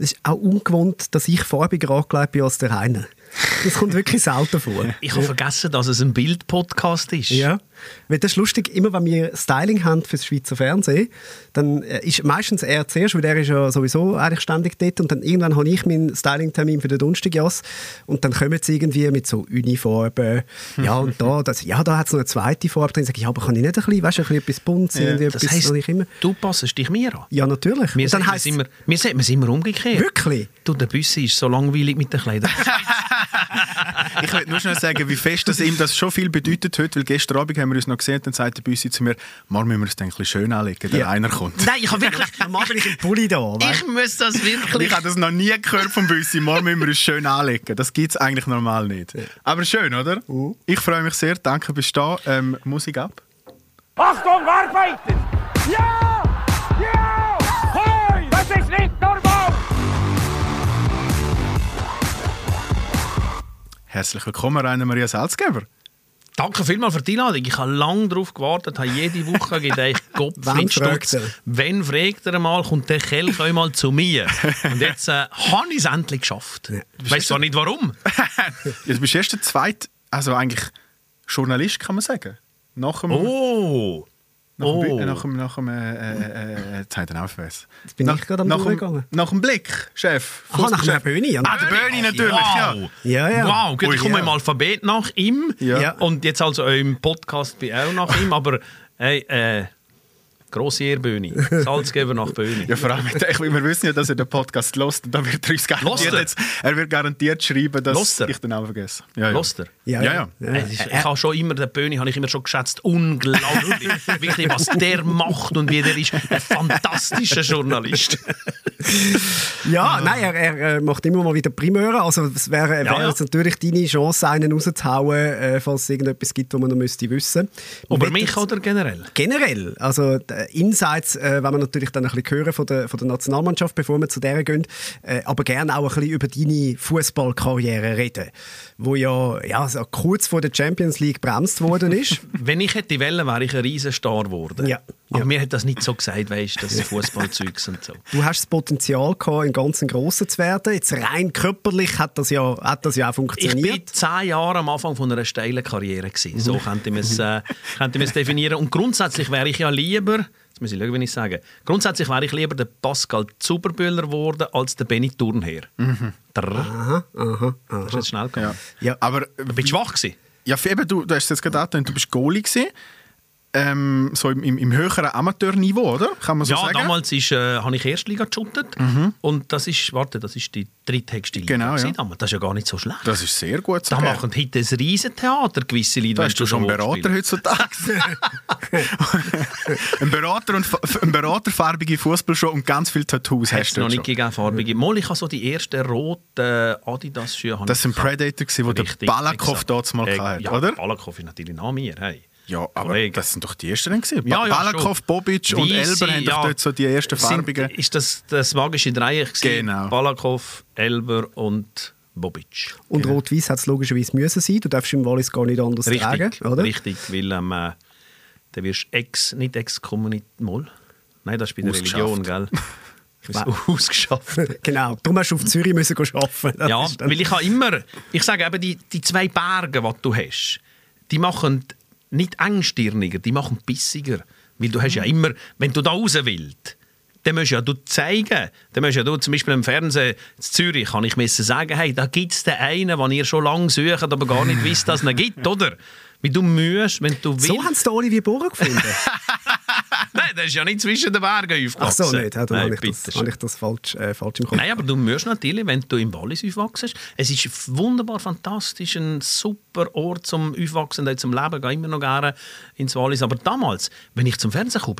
Es ist auch ungewohnt, dass ich farbiger angelegt bin als der eine. Das kommt wirklich selten vor. Ich habe vergessen, dass es ein Bild-Podcast ist. Ja. Weil das ist lustig, immer wenn wir Styling haben für das Schweizer Fernsehen, dann äh, ist meistens er zuerst, weil der ist ja sowieso eigentlich ständig dort und dann irgendwann habe ich meinen Styling-Termin für den Donnerstag und dann kommen sie irgendwie mit so Unifarben, ja und da, das, ja da hat es noch eine zweite Farbe drin, sage ich, ja aber kann ich nicht ein bisschen, weißt, ein bisschen etwas bunt ja, irgendwie das heisst, ich immer. du passest dich mir an? Ja natürlich. Wir, dann heisst, immer, wir sehen es immer umgekehrt. Wirklich? Du, der Büssi ist so langweilig mit den Kleidern. ich möchte nur schnell sagen, wie fest dass ihm das schon viel bedeutet hat, weil gestern Abend haben wir uns noch gesehen, dann sagt der Büssi zu mir, mal müssen wir es ein bisschen schön anlegen, wenn ja. einer kommt. Nein, ich habe wirklich... Normal bin ich im Pulli da, weißt? Ich muss das wirklich... Ich habe das noch nie gehört vom Büssi, mal müssen wir es schön anlegen. Das gibt es eigentlich normal nicht. Aber schön, oder? Uh. Ich freue mich sehr, danke, bist du da. Ähm, Musik ab. Achtung, arbeiten! Ja! Ja! Hoi! Das ist nicht normal! Herzlich willkommen, Rainer Maria Salzgeber. Danke vielmals für die Einladung. Ich habe lange darauf gewartet, habe jede Woche gedacht, Gott, Wann fragt er? Wenn fragt er mal, kommt der Kelch einmal zu mir. Und jetzt äh, habe ich es endlich geschafft. Ja. Weißt zwar nicht warum. du bist erst der zweite, also eigentlich Journalist, kann man sagen. Nach dem, oh! Nach oh. dem, nach dem, nach dem äh, äh, Zeit auf was. Jetzt bin nach, ich gerade am nach dem, nach dem Blick, Chef. Aha, nach dem Böni. Ah, der Böni natürlich, wow. ja. ja, ja. Wow, gut, ich komme yeah. im Alphabet nach ihm. Ja. Und jetzt also im Podcast bin ich auch nach ihm, aber hey, äh, Grosse Ehrbühne. Salzgeber nach Böhni. ja, vor allem, ich, wir wissen ja, dass er den Podcast lost und da wird er uns garantiert, jetzt, er wird garantiert schreiben, dass ich den auch vergesse. Ja, ja. Lost er? Ja, ja. ja. ja. Ich, ich habe schon immer, den Böhni habe ich immer schon geschätzt, unglaublich, wirklich, was der macht und wie der ist. Ein fantastischer Journalist. ja, nein, er, er, macht immer mal wieder Primäre, also es wäre, ja, wäre natürlich deine Chance, einen rauszuhauen, äh, falls es irgendetwas gibt, was man noch müsste wissen. Über mich oder generell? Generell, also Insights, äh, wenn wir natürlich dann ein bisschen hören von der, von der Nationalmannschaft, bevor wir zu der gehen, äh, aber gerne auch ein bisschen über deine Fußballkarriere reden, wo ja, ja so kurz vor der Champions League bremst worden ist. Wenn ich hätte wollen, wäre ich ein Riesenstar geworden. Ja. Aber ja. mir hat das nicht so gesagt, weißt, das Fußballzeugs und so. Du hast das Potenzial gehabt, im ganzen Grossen zu werden. Jetzt rein körperlich hat das ja, hat das ja auch funktioniert. Ich war zehn Jahre am Anfang von einer steilen Karriere gewesen. So könnte man es, äh, könnte man es definieren. Und grundsätzlich wäre ich ja lieber Jetzt muss ich schauen, wie ich sage. Grundsätzlich wäre ich lieber der Pascal Zuberbühler geworden als der Benny Turnherr. Mhm. Aha, aha, aha. Das ist jetzt schnell gegangen. Ja. ja aber, du bist schwach gewesen. Ja, eben, du, du hast es jetzt gerade angetan, du bist Goalie gewesen ähm, so im, im, im, höheren Amateurniveau, oder? Kann man so ja, sagen? Ja, damals ist, äh, habe ich Erstliga geshootet mhm. und das ist, warte, das ist die dritthöchste Liga. Genau, ja. Das ist ja gar nicht so schlecht. Das ist sehr gut. Da machen heute ein Riesentheater gewisse Leute. Da hast du schon einen Berater heutzutage. ein Berater und ein Berater, farbige Fußballschuhe und ganz viele Tattoos hast du noch nicht gegeben, farbige. Mal, ich habe so die ersten roten Adidas-Schuhe. Das waren Predator, die der Balakov mal äh, hatte, ja, oder? Balakov ist natürlich nach mir. Hey. Ja, aber Kollege. das sind doch die ersten gewesen. Ja, ja, Balakov, Bobic und Elber haben ja, dort so die ersten farbigen. Ist das das magische Dreieck gewesen? Genau. Balakov, Elber und Bobic. Und genau. Rot-Weiß hat es logischerweise müssen sein. Du darfst im Wallis gar nicht anders richtig, tragen, oder? Richtig, weil ähm, äh, dann wirst du ex, nicht exkommunit... Nein, das ist bei der Religion, gell? ausgeschafft. genau, darum musst du auf Zürich müssen arbeiten. Ja, weil ich habe immer, ich sage eben, die, die zwei Berge, die du hast, die machen nicht engstirniger, die machen bissiger. Weil du hast ja immer, wenn du da raus willst, dann musst du ja du zeigen. Dann musst ja du zum Beispiel im Fernsehen in Zürich, kann ich müssen sagen, hey, da gibt es den einen, den ihr schon lange sucht, aber gar nicht wisst, dass es ihn gibt, oder? Wie du musst, wenn du willst. So haben sie Olivier Bohrer gefunden. Nein, das ist ja nicht zwischen den Bergen aufgewachsen. Ach so, nicht. Ja, dann habe ich, das, habe ich das falsch, äh, falsch im Kopf. Nein, aber du musst natürlich, wenn du im Wallis aufwachst, es ist wunderbar, fantastisch, ein super Ort zum Aufwachsen und zum Leben. Ich gehe immer noch gerne ins Wallis. Aber damals, wenn ich zum Fernsehen kam,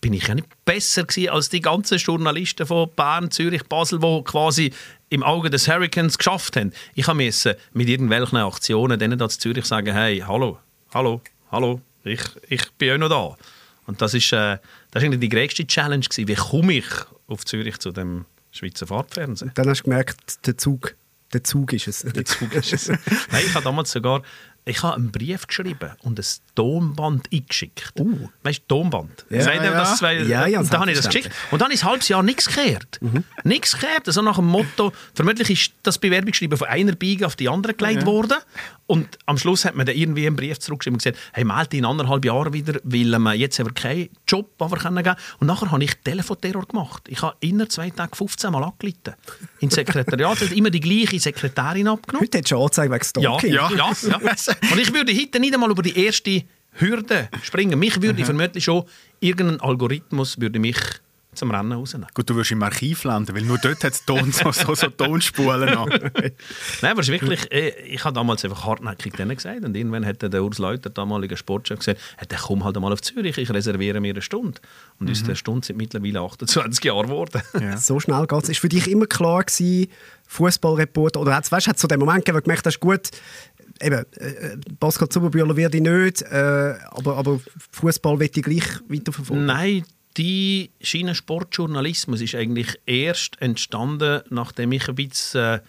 bin ich ja nicht besser gewesen als die ganzen Journalisten von Bern, Zürich, Basel, die quasi im Auge des Hurricanes geschafft haben. Ich musste mit irgendwelchen Aktionen denen da zu Zürich sagen, hey, hallo, hallo, hallo, ich, ich bin auch noch da. Und das ist, äh, das ist die größte Challenge gewesen. Wie komme ich auf Zürich zu dem Schweizer Fahrtfernsehen? Dann hast du gemerkt, der Zug, der Zug ist es. Der Zug ist es. Nein, ich habe damals sogar Ich habe einen Brief geschrieben und ein Tonband eingeschickt. Uh. Weißt du, Tonband? Ja, ihr ja. das zwei? Ja, ja, und dann habe ich das geschickt. Und dann ist ein halbes Jahr nichts gekehrt. Nichts gekehrt. Also nach dem Motto, vermutlich ist das Bewerbungsschreiben von einer Biege auf die andere gelegt worden. Und am Schluss hat man dann irgendwie einen Brief zurückgeschrieben und gesagt, hey, melde dich in anderthalb Jahren wieder, weil ähm, jetzt haben wir keinen Job, den wir können geben Und nachher habe ich Telefonterror gemacht. Ich habe innerhalb zwei Tagen 15 Mal angerufen. Ins Sekretariat hat immer die gleiche Sekretärin abgenommen. Heute hättest du schon Anzeige wegen Ja, Stalking. ja, ja, ja. Und ich würde heute nicht einmal über die erste Hürde springen. Mich würde vermutlich schon irgendein Algorithmus würde mich zum Rennen rausnehmen. Gut, du wirst im Archiv landen, weil nur dort hat es Ton, so, so, so Tonspulen noch. Nein, aber es ist wirklich, äh, ich habe damals einfach hartnäckig denen gesagt und irgendwann hat der Urs Leuter, damalige Sportchef, gesagt, hey, dann komm halt einmal auf Zürich, ich reserviere mir eine Stunde. Und aus der Stunde sind mittlerweile 28 Jahre geworden. Ja. So schnell geht es. Ist für dich immer klar gewesen, Fußballreporter, oder weißt, hat es so den Moment gegeben, wo du gemerkt hast, gut, eben, äh, Pascal Zuberbühler werde ich nicht, äh, aber, aber Fußball will ich gleich weiterverfolgen. Nein, die Schiene Sportjournalismus ist eigentlich erst entstanden, nachdem ich ein bisschen äh,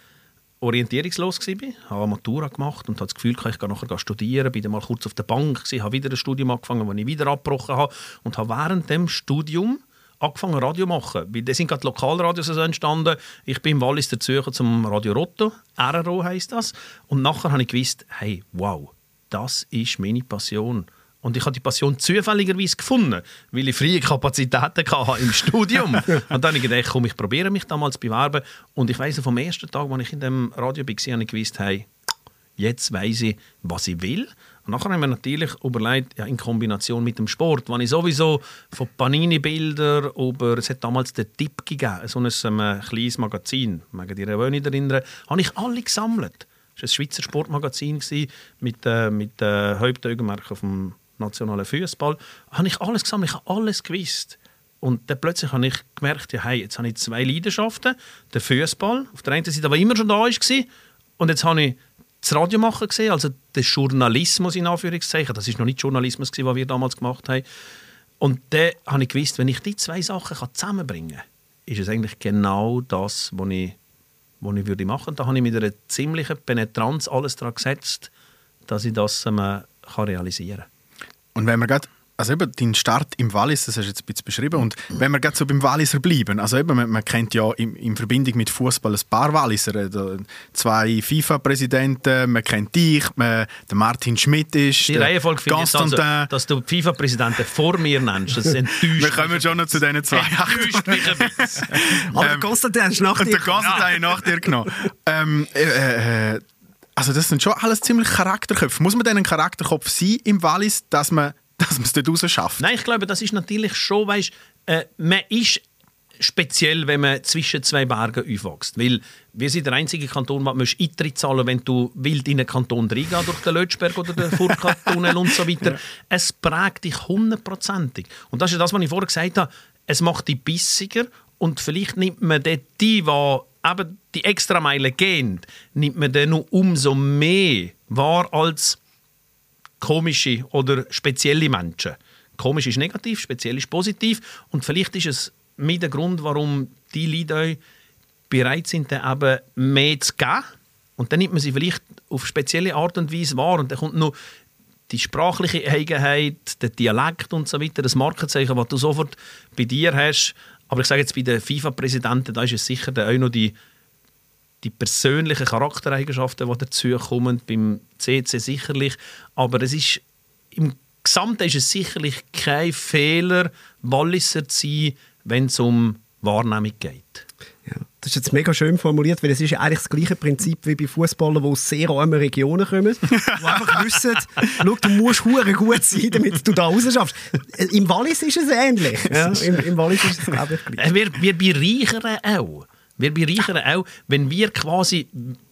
orientierungslos war. Ich habe Matura gemacht und hatte das Gefühl, ich gehe nachher studieren. Bin dann mal kurz auf der Bank, gewesen, habe wieder ein Studium angefangen, das ich wieder abgebrochen habe. Und habe während dem Studium angefangen Radio zu machen. Weil da sind gerade Lokalradios also entstanden. Ich bin im Wallis der Zürcher zum Radio Rotto, RRO heisst das. Und nachher habe ich gewusst, hey, wow, das ist meine Passion. Und ich habe die Passion zufälligerweise gefunden, weil ich freie Kapazitäten hatte im Studium. und dann habe ich gedacht, komm, ich probiere mich damals zu bewerben. Und ich weiss, vom ersten Tag, als ich in dem Radio war, habe ich gewusst, hey, jetzt weiß ich, was ich will. Und nachher haben wir natürlich überlegt, ja, in Kombination mit dem Sport, wenn ich sowieso von Panini-Bildern über, es hat damals den Tipp gegeben, so ein ähm, kleines Magazin, mögen euch nicht erinnern, habe ich alle gesammelt. Das war ein Schweizer Sportmagazin mit, äh, mit äh, Hauptaugenmerk auf dem nationalen Fußball. Habe ich alles gesammelt, ich habe alles gewusst. Und dann plötzlich habe ich gemerkt, ja, hey, jetzt habe ich zwei Leidenschaften. Der Fußball, auf der einen Seite, der immer schon da war, und jetzt habe ich das Radio machen gesehen, also den Journalismus in Anführungszeichen. Das ist noch nicht Journalismus, gewesen, was wir damals gemacht haben. Und dann habe ich gewusst, wenn ich die zwei Sachen zusammenbringen kann, ist es eigentlich genau das, was ich, was ich würde machen würde. Da habe ich mit einer ziemlichen Penetranz alles daran gesetzt, dass ich das ähm, kann realisieren kann. Und wenn wir gerade, also eben dein Start im Wallis, das hast du jetzt ein bisschen beschrieben, und wenn wir gerade so beim Walliser bleiben, also eben, man, man kennt ja in, in Verbindung mit Fußball ein paar Walliser, äh, zwei FIFA-Präsidenten, man kennt dich, man, der Martin Schmidt ist, Die der Reihenfolge finde ich jetzt also, Constantin. dass du die FIFA-Präsidenten vor mir nennst. Das enttäuscht wir kommen schon noch zu diesen zwei. enttäuscht mich ein bisschen. Aber Konstantin hast du nach Und dir der Constantin habe ich nach dir genommen. Ähm, äh, äh, also das sind schon alles ziemlich Charakterköpfe. Muss man denn ein Charakterkopf sein im Wallis, dass man dass man es dort raus schafft? Nein, ich glaube, das ist natürlich schon, weißt, äh, man ist speziell, wenn man zwischen zwei Bergen aufwächst. Weil wir sind der einzige Kanton, der musst Eintritt zahlen wenn du wild in einen Kanton reingehst, durch den Lötschberg oder den Furka-Tunnel und so weiter. Es prägt dich hundertprozentig. Und das ist das, was ich vorher gesagt habe. Es macht dich bissiger und vielleicht nimmt man dort die, die eben die Extrameile gehen, nimmt man dann noch umso mehr wahr als komische oder spezielle Menschen. Komisch ist negativ, speziell ist positiv. Und vielleicht ist es mit der Grund, warum die Leute bereit sind, dann eben mehr zu geben. Und dann nimmt man sie vielleicht auf spezielle Art und Weise wahr. Und dann kommt noch die sprachliche Eigenheit, der Dialekt und so weiter, das Markenzeichen, das du sofort bei dir hast. Aber ich sage jetzt bei den FIFA-Präsidenten, da ist es sicher auch noch die, die persönlichen Charaktereigenschaften, die dazukommen, beim CC sicherlich. Aber es ist, im Gesamten ist es sicherlich kein Fehler, Walliser zu sein, wenn es um Wahrnehmung geht. Ja, das ist jetzt mega schön formuliert, weil es ist ja eigentlich das gleiche Prinzip wie bei Fußballern, die aus sehr armen Regionen kommen, die einfach wissen, schau, du musst hure gut sein, damit du da raus schaffst. Im Wallis ist es ähnlich. Ja, im, Im Wallis ist es, glaube ich, gleich. Äh, Wir, wir bereichern auch. Wir bereichern auch, wenn wir quasi,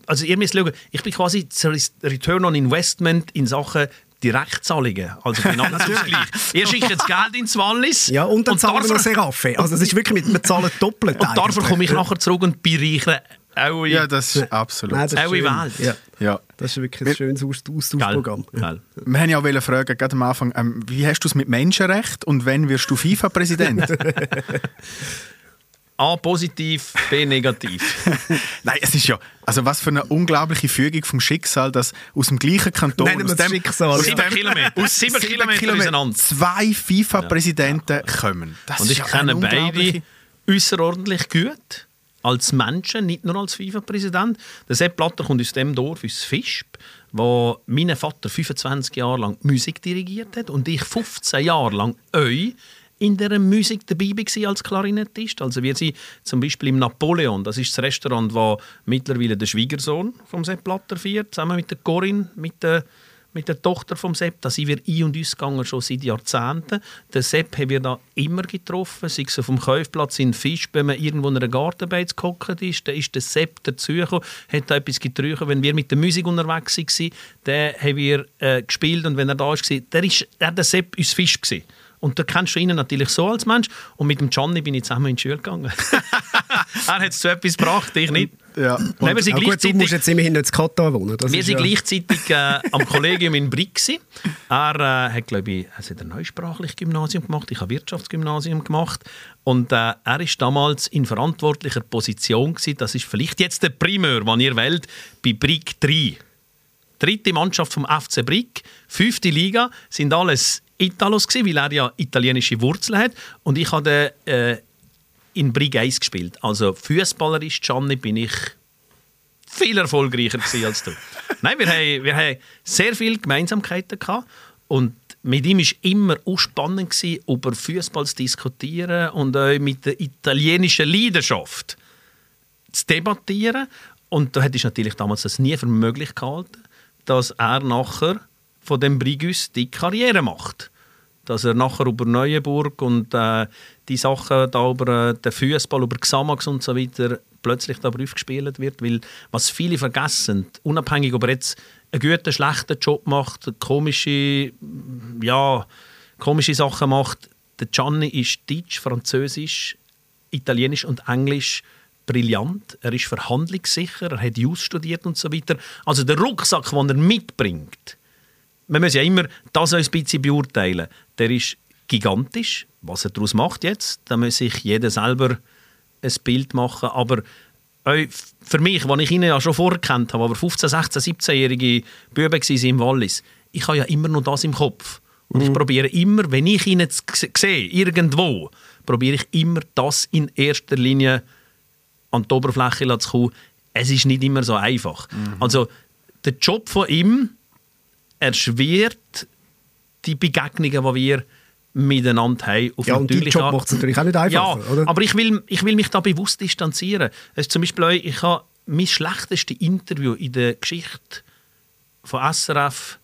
also ihr müsst schauen, ich bin quasi das Return on Investment in Sachen Direktzahlungen, also Finanzausgleich. ihr schickt jetzt Geld ins Wallis Ja, und dann zahlen wir noch dafür, Seraffe. Also es ist wirklich, mit, wir zahlen doppelt und dafür eigentlich. komme ich nachher zurück und bereichere auch Ja, das ist absolut. Nein, das ist Auch in schön. Welt. Ja, ja. das ist wirklich ein schönes Aus- Austauschprogramm. Wir haben ja auch fragen, gerade am Anfang, ähm, wie hast du es mit Menschenrecht und wann wirst du FIFA-Präsident? A positiv, B negativ. Nein, es ist ja, also was für eine unglaubliche Fügung vom Schicksal, dass aus dem gleichen Kanton, Nennen wir aus dem, Schicksal, aus ja. Sieben dem- Kilometer. aus Sieben Kilometer auseinander. zwei FIFA-Präsidenten kommen. Das Und ist ich ja kenne beide außerordentlich gut. Als Menschen, nicht nur als FIFA-Präsident. Der Sepp Blatter kommt aus dem Dorf, aus Fischb, wo mein Vater 25 Jahre lang Musik dirigiert hat und ich 15 Jahre lang euch in der Musik dabei war als Klarinettist. Also wir sind zum Beispiel im Napoleon, das ist das Restaurant, wo mittlerweile der Schwiegersohn vom Sepp Blatter feiert, zusammen mit der Corinne, mit der mit der Tochter vom Sepp, da sind wir ein- und uns gegangen, schon seit Jahrzehnten. Den Sepp haben wir da immer getroffen, sei es auf dem Käufplatz in Fisch, wenn man irgendwo in einer Gartenbeiz gehockt ist, dann ist der Sepp dazugekommen, hat da etwas getrunken. Wenn wir mit der Musik unterwegs waren, dann haben wir äh, gespielt und wenn er da war, der ist der, der Sepp uns Fisch gewesen. Und da kennst du ihn natürlich so als Mensch. Und mit dem Gianni bin ich zusammen in die Schule gegangen. er hat es zu etwas gebracht, ich nicht. Ja. Nein, wir sind gut, du musst jetzt immerhin nicht in Katar wohnen. Das Wir waren ja- gleichzeitig äh, am Kollegium in Brick. Er äh, hat, glaube ich, hat ein neusprachliches Gymnasium gemacht. Ich habe Wirtschaftsgymnasium gemacht. Und äh, er war damals in verantwortlicher Position. Gewesen. Das ist vielleicht jetzt der Primeur, den ihr wählt, bei Brick 3. Dritte Mannschaft vom FC Brick, fünfte Liga, sind alles Italos gewesen, weil er ja italienische Wurzeln hat. Und ich habe äh, in Brick 1 gespielt. Also fußballerisch, Gianni, bin ich viel erfolgreicher als du. Nein, wir haben, wir haben sehr viele Gemeinsamkeiten gehabt und mit ihm war immer auch spannend, gewesen, über Fußball zu diskutieren und auch mit der italienischen Leidenschaft zu debattieren. Und da hätte ich natürlich damals das nie für möglich gehalten, dass er nachher von dem Brigus die Karriere macht. Dass er nachher über Neuenburg und äh, die Sachen da über äh, den Fußball, über Xamax und so weiter plötzlich da gespielt wird. Weil was viele vergessen, unabhängig ob er jetzt einen guten, schlechten Job macht, komische, ja, komische Sachen macht, der Gianni ist Deutsch, Französisch, Italienisch und Englisch brillant. Er ist verhandlungssicher, er hat Jus studiert und so weiter. Also der Rucksack, den er mitbringt, man muss ja immer das ein bisschen beurteilen. Der ist gigantisch. Was er daraus macht jetzt, da muss sich jeder selber ein Bild machen. Aber auch für mich, als ich ihn ja schon vorher kennt habe, aber 15-, 16-, 17-jährige Buben waren im Wallis, ich habe ja immer noch das im Kopf. Und ich probiere immer, wenn ich ihn jetzt sehe, irgendwo, probiere ich immer das in erster Linie an die Oberfläche zu kommen. Es ist nicht immer so einfach. Also der Job von ihm erschwert die Begegnungen, die wir miteinander haben. Auf Ja, und dein Job macht es natürlich auch nicht einfacher, ja, oder? aber ich will, ich will mich da bewusst distanzieren. Es ist zum Beispiel ich habe mein schlechtestes Interview in der Geschichte von SRF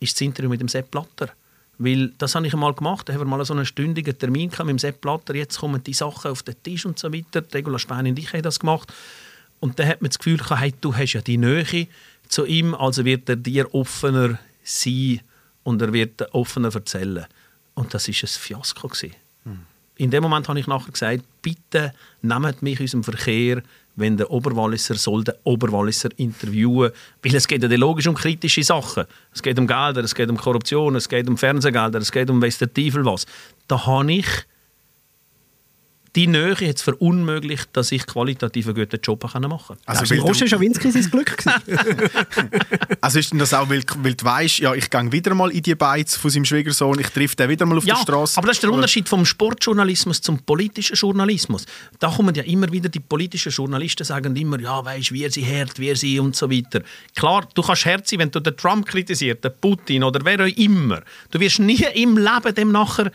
ist das Interview mit dem Sepp Blatter. Weil das habe ich einmal gemacht, da haben wir mal so einen stündigen Termin gehabt mit dem Sepp Blatter, jetzt kommen die Sachen auf den Tisch und so weiter. Regula Späni und ich haben das gemacht. Und dann hat man das Gefühl gehabt, hey, du hast ja die Nähe zu ihm, also wird er dir offener sein und er wird offener erzählen. Und das ist ein Fiasko gewesen. In dem Moment habe ich nachher gesagt, bitte nehmt mich aus dem Verkehr, wenn der Oberwalliser soll den Oberwalliser interviewen, weil es geht ja logisch um kritische Sachen. Es geht um Gelder, es geht um Korruption, es geht um Fernsehgelder, es geht um weiss der Teufel was. Da habe ich die Nähe jetzt verunmöglicht, dass ich qualitativ einen guten Job machen konnte. Also, weil Roger Schawinski sein Glück also ist denn das auch, weil, weil du weißt, ja, ich gehe wieder mal in die Beiz von seinem Schwiegersohn, ich treffe den wieder mal auf Ja, der Straße. aber das ist der Oder- Unterschied vom Sportjournalismus zum politischen Journalismus. Da kommen ja immer wieder die politischen Journalisten sagen immer, ja, weißt, wir sind hart, wir sind und so weiter. Klar, du kannst hart sein, wenn du den Trump kritisierst, den Putin oder wer auch immer. Du wirst nie im Leben dem nachher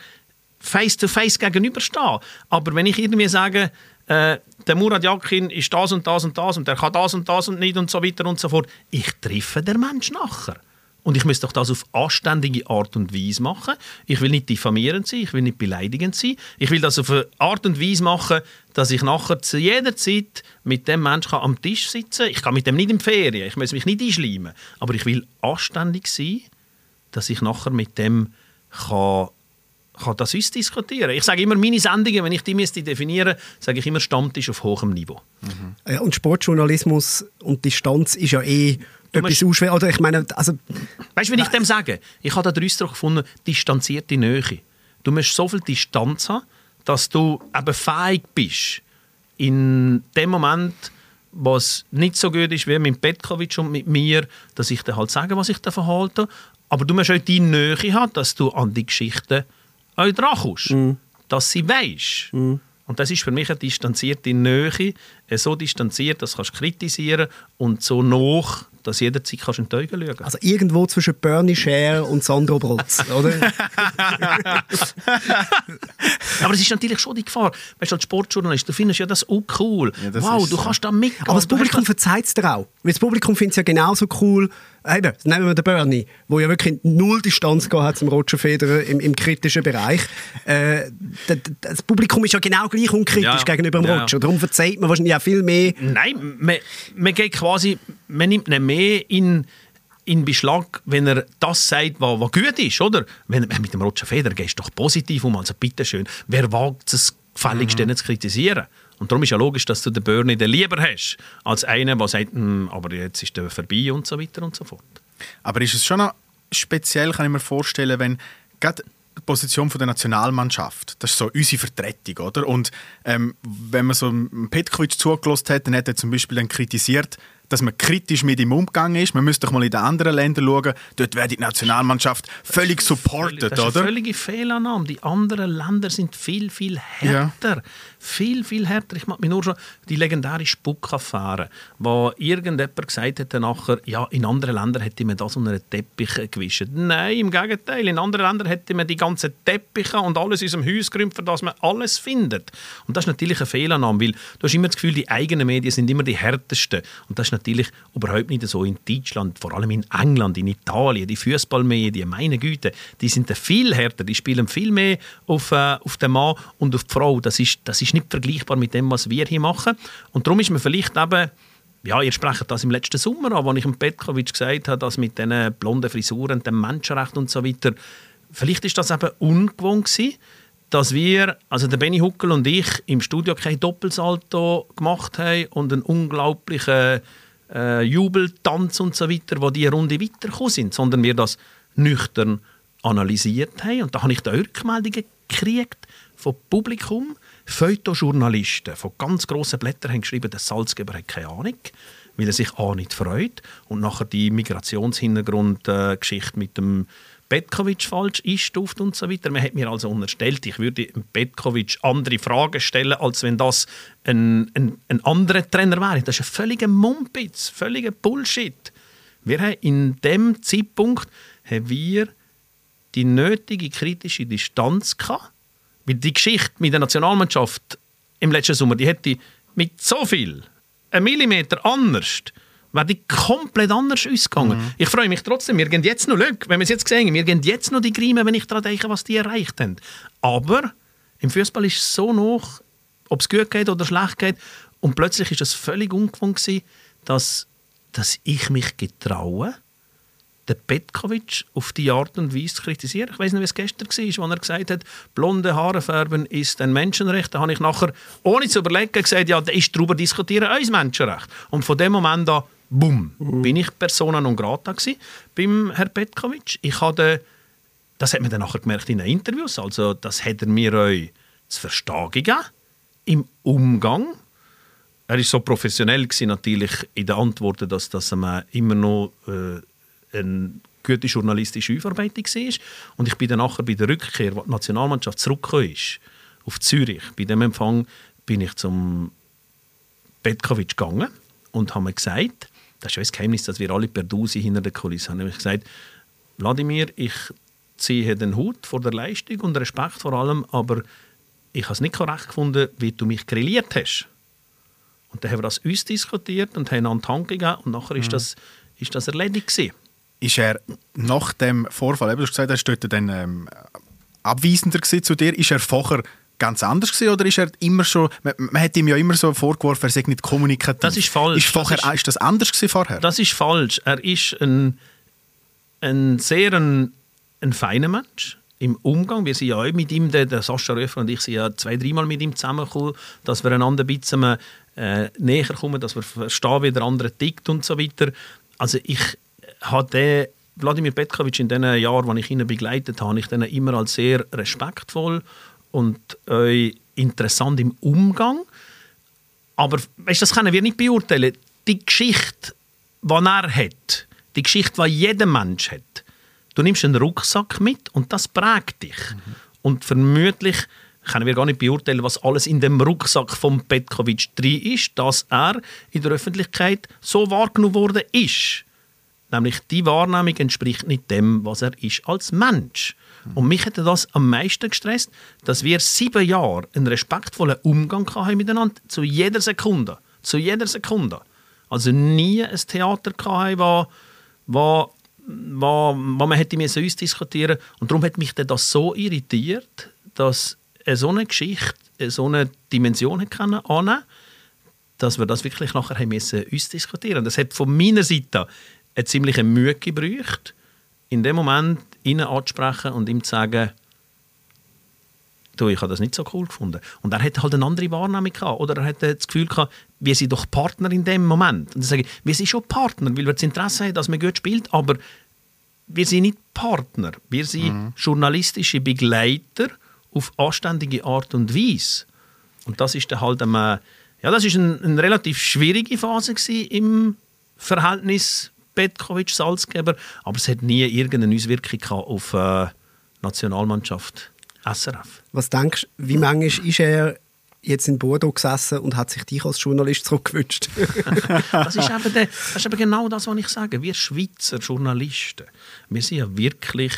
face to face gegenüberstehen. Aber wenn ich irgendwie sage, äh, der Murat Yakin ist das und das und das und der kann das und das und nicht und so weiter und so fort, ich treffe den Mensch nachher. Und ich muss doch das auf anständige Art und Weise machen. Ich will nicht diffamierend sein, ich will nicht beleidigend sein. Ich will das auf eine Art und Weise machen, dass ich nachher zu jeder Zeit mit dem Menschen am Tisch sitzen kann. Ich kann mit dem nicht in Ferien, ich muss mich nicht einschleimen. Aber ich will anständig sein, dass ich nachher mit dem kann, kann das ausdiskutieren Ich sage immer, meine Sendungen, wenn ich die müsste definieren sage ich immer Stammtisch auf hohem Niveau. Ja, und Sportjournalismus und Distanz ist ja eh etwas musst- ausschwer. Oder ich meine, also, Weißt du, wenn ich dem sage? Ich habe den Ausdruck gefunden, distanzierte Nähe. Du musst so viel Distanz haben, dass du eben fähig bist, in dem Moment, was nicht so gut ist wie mit Petkovic und mit mir, dass ich dann halt sage, was ich davon halte. Aber du musst auch die Nähe haben, dass du an die Geschichte auch dran kommst. Mhm. Dass sie weisst. Und das ist für mich eine distanzierte Nähe, äh, so distanziert, dass du kannst kritisieren und so noch, dass du jederzeit kannst in die Augen schauen Also irgendwo zwischen Bernie Scher und Sandro Brotz, oder? Aber es ist natürlich schon die Gefahr. Weißt du, als Sportjournalist, du findest ja das auch cool. Ja, das wow, du so. kannst da mitgehen. Aber das Publikum verzeiht es dir auch. Weil das Publikum findet es ja genauso cool. Eben, nehmen wir den Bernie, der ja wirklich null Distanz gehabt hat zum Roger Federer im, im kritischen Bereich. Äh, das Publikum ist ja genau gleich unkritisch Ja, gegenüber dem ja. Roger. Darum verzeiht man wahrscheinlich auch viel mehr. Nein, man, man geht quasi, man nimmt ihn mehr in, in Beschlag, wenn er das sagt, was, was gut ist, oder? Wenn, wenn mit dem Roger Federer gehst du doch positiv um, also bitteschön. Wer wagt es, gefälligst mhm. zu kritisieren? Und darum ist ja logisch, dass du den Bernie den lieber hast, als einen, der sagt, «Hm, aber jetzt ist der vorbei und so weiter und so fort. Aber ist es schon noch speziell, kann ich mir vorstellen, wenn gerade die Position von der Nationalmannschaft, das ist so unsere Vertretung, oder? Und ähm, wenn man so Petkovic zugelassen hat, dann hat er zum Beispiel dann kritisiert, dass man kritisch mit ihm umgegangen ist. Man müsste doch mal in den anderen Ländern schauen, dort wird die Nationalmannschaft völlig supported, Das ist oder? völlige Fehlannahme. Die anderen Länder sind viel, viel härter. Viel, viel härter. Ich mag mich nur schon die legendäre Spuck-Affäre, wo irgendjemand gesagt hat nachher, ja, in anderen Ländern hätte man das unter einen Teppich gewischt. Nein, im Gegenteil. In anderen Ländern hätte man die ganzen Teppiche und alles in unserem Haus gerümpft, für das man alles findet. Und das ist natürlich eine Fehlannahme, weil du hast immer das Gefühl, die eigenen Medien sind immer die härtesten. Und das ist natürlich überhaupt nicht so in Deutschland, vor allem in England, in Italien, die Fußballmedien, meine Güte, die sind da viel härter, die spielen viel mehr auf, äh, auf den Mann und auf die Frau. Das ist, das ist nicht vergleichbar mit dem, was wir hier machen. Und darum ist man vielleicht eben ja, ihr sprecht das im letzten Sommer an, als ich dem Petkovic gesagt habe, dass mit diesen blonden Frisuren, dem Menschenrecht und so weiter, vielleicht ist das eben ungewohnt gewesen, dass wir, also der Benny Huckel und ich, im Studio kein Doppelsalto gemacht haben und einen unglaublichen äh, Jubeltanz und so weiter, wo die Runde weitergekommen sind, sondern wir das nüchtern analysiert haben. Und da habe ich da Rückmeldungen gekriegt vom Publikum, Feuilleton-Journalisten von ganz grossen Blättern haben geschrieben, der Salzgeber hat keine Ahnung, weil er sich A nicht freut und nachher die Migrationshintergrundgeschichte mit dem Petkovic falsch einstuft und so weiter. Man hat mir also unterstellt, ich würde Petkovic andere Fragen stellen, als wenn das ein, ein, ein anderer Trainer wäre. Das ist ein völliger Mumpitz, völliger Bullshit. Wir haben in dem Zeitpunkt haben wir die nötige kritische Distanz gehabt, weil die Geschichte mit der Nationalmannschaft im letzten Sommer, die hätte mit so viel, ein Millimeter anders, wäre die komplett anders ausgegangen. Ich freue mich trotzdem, wir gehen jetzt noch, schau, wenn wir es jetzt sehen, wir gehen jetzt noch die Grime, wenn ich daran denke, was die erreicht haben. Aber im Fußball ist es so noch, ob es gut geht oder schlecht geht, und plötzlich ist es völlig ungewohnt gewesen, dass, dass ich mich getraue, den Petkovic auf die Art und Weise zu kritisieren. Ich weiß nicht, wie es gestern war, als er gesagt hat, blonde Haare färben ist ein Menschenrecht. Da habe ich nachher, ohne zu überlegen, gesagt, ja, da ist darüber diskutieren ein Menschenrecht. Und von dem Moment an, bumm, bin ich Persona non grata gewesen beim Herrn Petkovic. Ich hatte, das hat man dann nachher gemerkt in den Interviews, also das hat er mir euch zu verstehen gegeben, im Umgang er ist so professionell gewesen, natürlich in den Antworten, dass das ähm, immer noch äh, eine gute journalistische Aufarbeitung war. Und ich bin dann nachher bei der Rückkehr, als die Nationalmannschaft zurückgekommen ist, auf Zürich, bei dem Empfang bin ich zum Petkovic gegangen und habe mir gesagt, das ist ja das Geheimnis, dass wir alle per Duse hinter der Kulisse haben, ich gesagt, Wladimir, ich ziehe den Hut vor der Leistung und Respekt vor allem, aber ich habe es nicht korrekt gefunden, wie du mich grilliert hast. Und dann haben wir das uns diskutiert und haben an die Hand gegeben und nachher ist, das, ist das erledigt gewesen. Ist er nach dem Vorfall, eben, du hast gesagt, er war dort dann ähm, abweisender zu dir, ist er vorher ganz anders gewesen, oder ist er immer schon, man, man hat ihm ja immer so vorgeworfen, er sei nicht kommunikativ. Das ist falsch. Ist, vorher, Das ist- ist, das anders gewesen vorher? Das ist falsch. Er ist ein, ein sehr ein, ein feiner Mensch im Umgang. Wir sind ja auch mit ihm, der, der Sascha Röfer und ich sind ja zwei, dreimal mit ihm zusammengekommen, dass wir einander ein bisschen äh, näher kommen, dass wir verstehen, wie der andere tickt und so weiter. Also ich habe Wladimir Petkovic in den Jahren, als ich ihn begleitet habe, habe ich den immer als sehr respektvoll und äh, interessant im Umgang Aber weißt, das können wir nicht beurteilen. Die Geschichte, die er hat, die Geschichte, die jeder Mensch hat, du nimmst einen Rucksack mit und das prägt dich. Und vermutlich können wir gar nicht beurteilen, was alles in dem Rucksack von Petkovic drin ist, dass er in der Öffentlichkeit so wahrgenommen worden ist. Nämlich die Wahrnehmung entspricht nicht dem, was er ist als Mensch. Und mich hätte das am meisten gestresst, dass wir sieben Jahre einen respektvollen Umgang hatten miteinander, zu jeder Sekunde. Zu jeder Sekunde. Also nie ein Theater hatten, wo, wo, wo, wo man hätte müssen uns diskutieren Und darum hat mich das so irritiert, dass eine so eine Geschichte so eine Dimension hat annehmen dass wir das wirklich nachher haben müssen uns diskutieren. Das hat von meiner Seite eine ziemliche Mühe gebraucht, in dem Moment ihn anzusprechen und ihm zu sagen, du, ich habe das nicht so cool gefunden. Und er hat halt eine andere Wahrnehmung gehabt. Oder er hat das Gefühl gehabt, wir sind doch Partner in dem Moment. Und dann sage ich, wir sind schon Partner, weil wir das Interesse haben, dass man gut spielt, aber wir sind nicht Partner. Wir sind mhm. journalistische Begleiter auf anständige Art und Weise. Und das ist dann halt eine, ja, das ist eine, eine relativ schwierige Phase im Verhältnis Petkovic-Salzgeber, aber es hat nie irgendeine Auswirkung auf äh, Nationalmannschaft SRF. Was denkst du, wie manchmal ist er jetzt in Bordeaux gesessen und hat sich dich als Journalist zurückgewünscht? das, ist eben der, das ist eben genau das, was ich sage. Wir Schweizer Journalisten, wir sind ja wirklich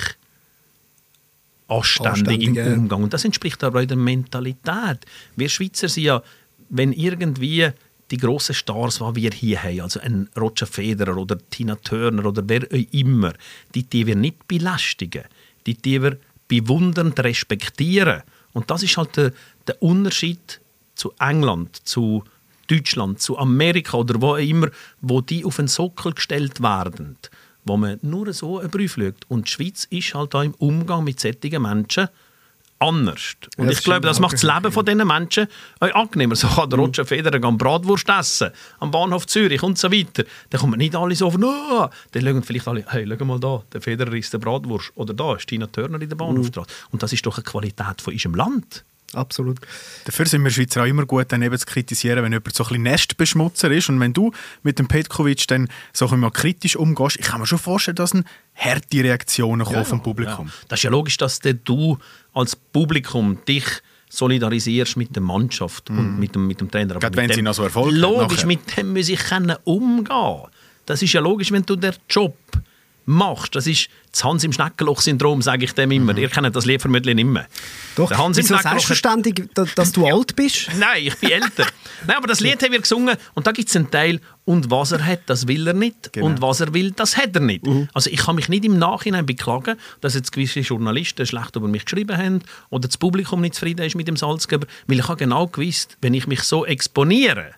anständig im Umgang. Und das entspricht aber auch der Mentalität. Wir Schweizer sind ja, wenn irgendwie die grossen Stars, die wir hier haben, also ein Roger Federer oder Tina Turner oder wer auch immer, die die wir nicht belästigen, die die wir bewundernd respektieren. Und das ist halt der, der Unterschied zu England, zu Deutschland, zu Amerika oder wo immer, wo die auf den Sockel gestellt werden, wo man nur so einen Brief schaut. Und die Schweiz ist halt da im Umgang mit solchen Menschen anders. Und ja, ich glaube, das macht das Leben von diesen Menschen auch angenehmer. So kann der mhm. Roger Federer gehen Bratwurst essen am Bahnhof Zürich und so weiter. Dann kommen nicht alle so von, oh! dann schauen vielleicht alle, hey, schau mal da, der Federer ist der Bratwurst. Oder da ist Tina Turner in der Bahnhofstraße. Mhm. Und das ist doch eine Qualität von unserem Land. Absolut. Dafür sind wir Schweizer auch immer gut, dann eben zu kritisieren, wenn jemand so ein bisschen Nestbeschmutzer ist. Und wenn du mit dem Petkovic dann so ein kritisch umgehst, ich kann mir schon vorstellen, dass eine harte Reaktionen kommen ja, vom Publikum. Ja. Das ist ja logisch, dass du als Publikum dich solidarisierst mit der Mannschaft mm. und mhm. mit dem, mit dem Trainer. Gerade wenn dem, sie noch so Erfolg Logisch, nachher. mit dem muss ich umgehen. Das ist ja logisch, wenn du den Job machst. Das ist das Hans im Schneckenloch-Syndrom, sage ich dem immer. Mhm. Ihr kennt das Lied vermutlich nicht mehr. Doch, der Hans Wieso sagst verständig, dass du alt bist? Nein, ich bin älter. Nein, aber das Lied haben wir gesungen und da gibt es einen Teil, und was er hat, das will er nicht. Genau. Und was er will, das hat er nicht. Mhm. Also ich kann mich nicht im Nachhinein beklagen, dass jetzt gewisse Journalisten schlecht über mich geschrieben haben oder das Publikum nicht zufrieden ist mit dem Salzgeber, weil ich habe genau gewusst, wenn ich mich so exponiere,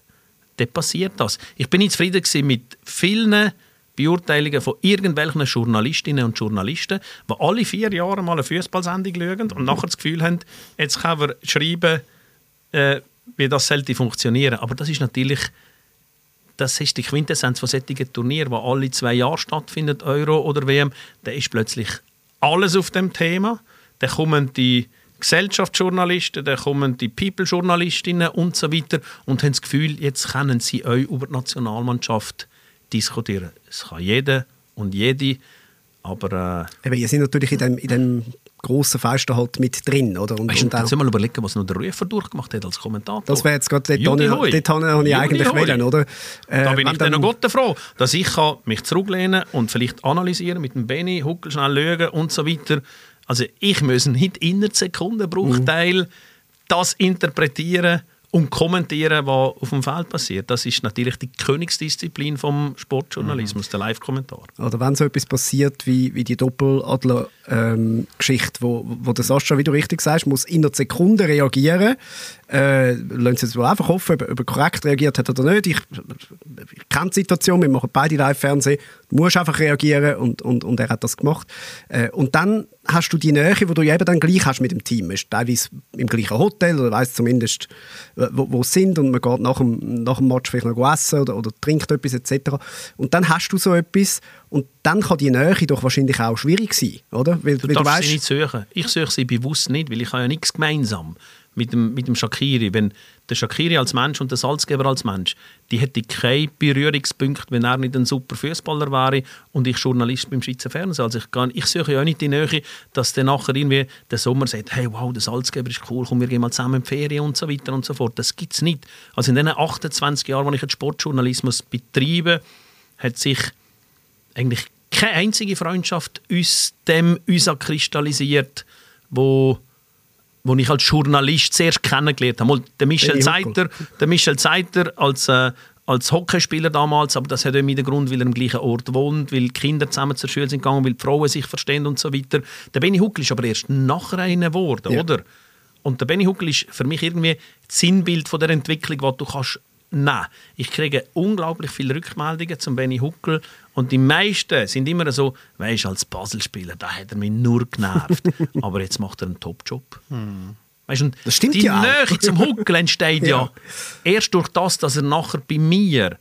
dann passiert das. Ich bin nicht zufrieden mit vielen Beurteilungen von irgendwelchen Journalistinnen und Journalisten, die alle vier Jahre mal eine Fußballsendung schauen und nachher das Gefühl haben, jetzt können wir schreiben, äh, wie das sollte funktionieren. Aber das ist natürlich das ist die Quintessenz von solchen Turnieren, die alle zwei Jahre stattfindet, Euro oder WM. Da ist plötzlich alles auf dem Thema. Dann kommen die Gesellschaftsjournalisten, dann kommen die People-Journalistinnen und so weiter und haben das Gefühl, jetzt können sie euch über die Nationalmannschaft diskutieren. Es kann jeder und jede, aber... Äh, ihr seid natürlich in dem, in dem grossen Festen halt mit drin, oder? Und, weißt, und auch, mal überlegen, was noch der Rufer durchgemacht hat als Kommentator. Das wäre jetzt gerade, dort, dort, dort habe ich eigentlich wählen, oder? Äh, da bin ich dann noch Gott froh, dass ich kann mich zurücklehnen und vielleicht analysieren mit dem Benny, Huckel schnell schauen und so weiter. Also ich muss nicht in einer Sekundenbruchteil mhm. das interpretieren und kommentieren, was auf dem Feld passiert. Das ist natürlich die Königsdisziplin vom Sportjournalismus, mhm. der Live-Kommentar. Oder wenn so etwas passiert wie, wie die Doppeladler-Geschichte, ähm, wo, wo der Sascha, wie du richtig sagst, muss in einer Sekunde reagieren. Äh, lassen Sie es wohl einfach offen, ob, ob er korrekt reagiert hat oder nicht. Ich, ich kenne die Situation, wir machen beide Live-Fernsehen. Du musst einfach reagieren und, und, und er hat das gemacht. Äh, und dann hast du die Nähe, die du eben dann gleich hast mit dem Team. Ist teilweise im gleichen Hotel oder weiss zumindest, wo, wo sie sind und man geht nach dem, nach dem Match vielleicht noch essen oder, oder trinkt etwas etc. Und dann hast du so etwas und dann kann die Nähe doch wahrscheinlich auch schwierig sein, oder? Weil, du weil darfst du weißt, sie nicht suchen. Ich suche sie bewusst nicht, weil ich habe ja nichts gemeinsam mit dem, mit dem Shakiri. Wenn der Shakiri als Mensch und der Salzgeber als Mensch, die hätte keine Berührungspunkte, wenn er nicht ein super Fußballer wäre und ich Journalist beim Schweizer Fernsehen. Also ich, kann, ich suche ja auch nicht die Nähe, dass der nachher irgendwie der Sommer sagt, hey wow, der Salzgeber ist cool, komm, wir gehen mal zusammen in die Ferien und so weiter und so fort. Das gibt es nicht. Also in den 28 Jahren, wo ich jetzt Sportjournalismus betreibe, hat sich eigentlich keine einzige Freundschaft aus dem kristallisiert, wo wo ich als Journalist zuerst kennengelernt habe. Mal der Michel Zeiter, der Michel Zeiter als, äh, als Hockeyspieler damals, aber das hat auch mit dem Grund, weil er am gleichen Ort wohnt, weil die Kinder zusammen zur Schule sind gegangen, weil die Frauen sich verstehen und so weiter. Der Benny Huckel ist aber erst nachher einer geworden, ja. oder? Und der Benny Huckel ist für mich irgendwie das Sinnbild von der Entwicklung, was du kannst Nein, ich kriege unglaublich viele Rückmeldungen zum Benny Huckel und die meisten sind immer so, weißt als Puzzlespieler, da hat er mich nur genervt, aber jetzt macht er einen Top-Job. Hm. Weißt, und das stimmt die ja Nähe zum Huckel entsteht ja. ja erst durch das, dass er nachher bei mir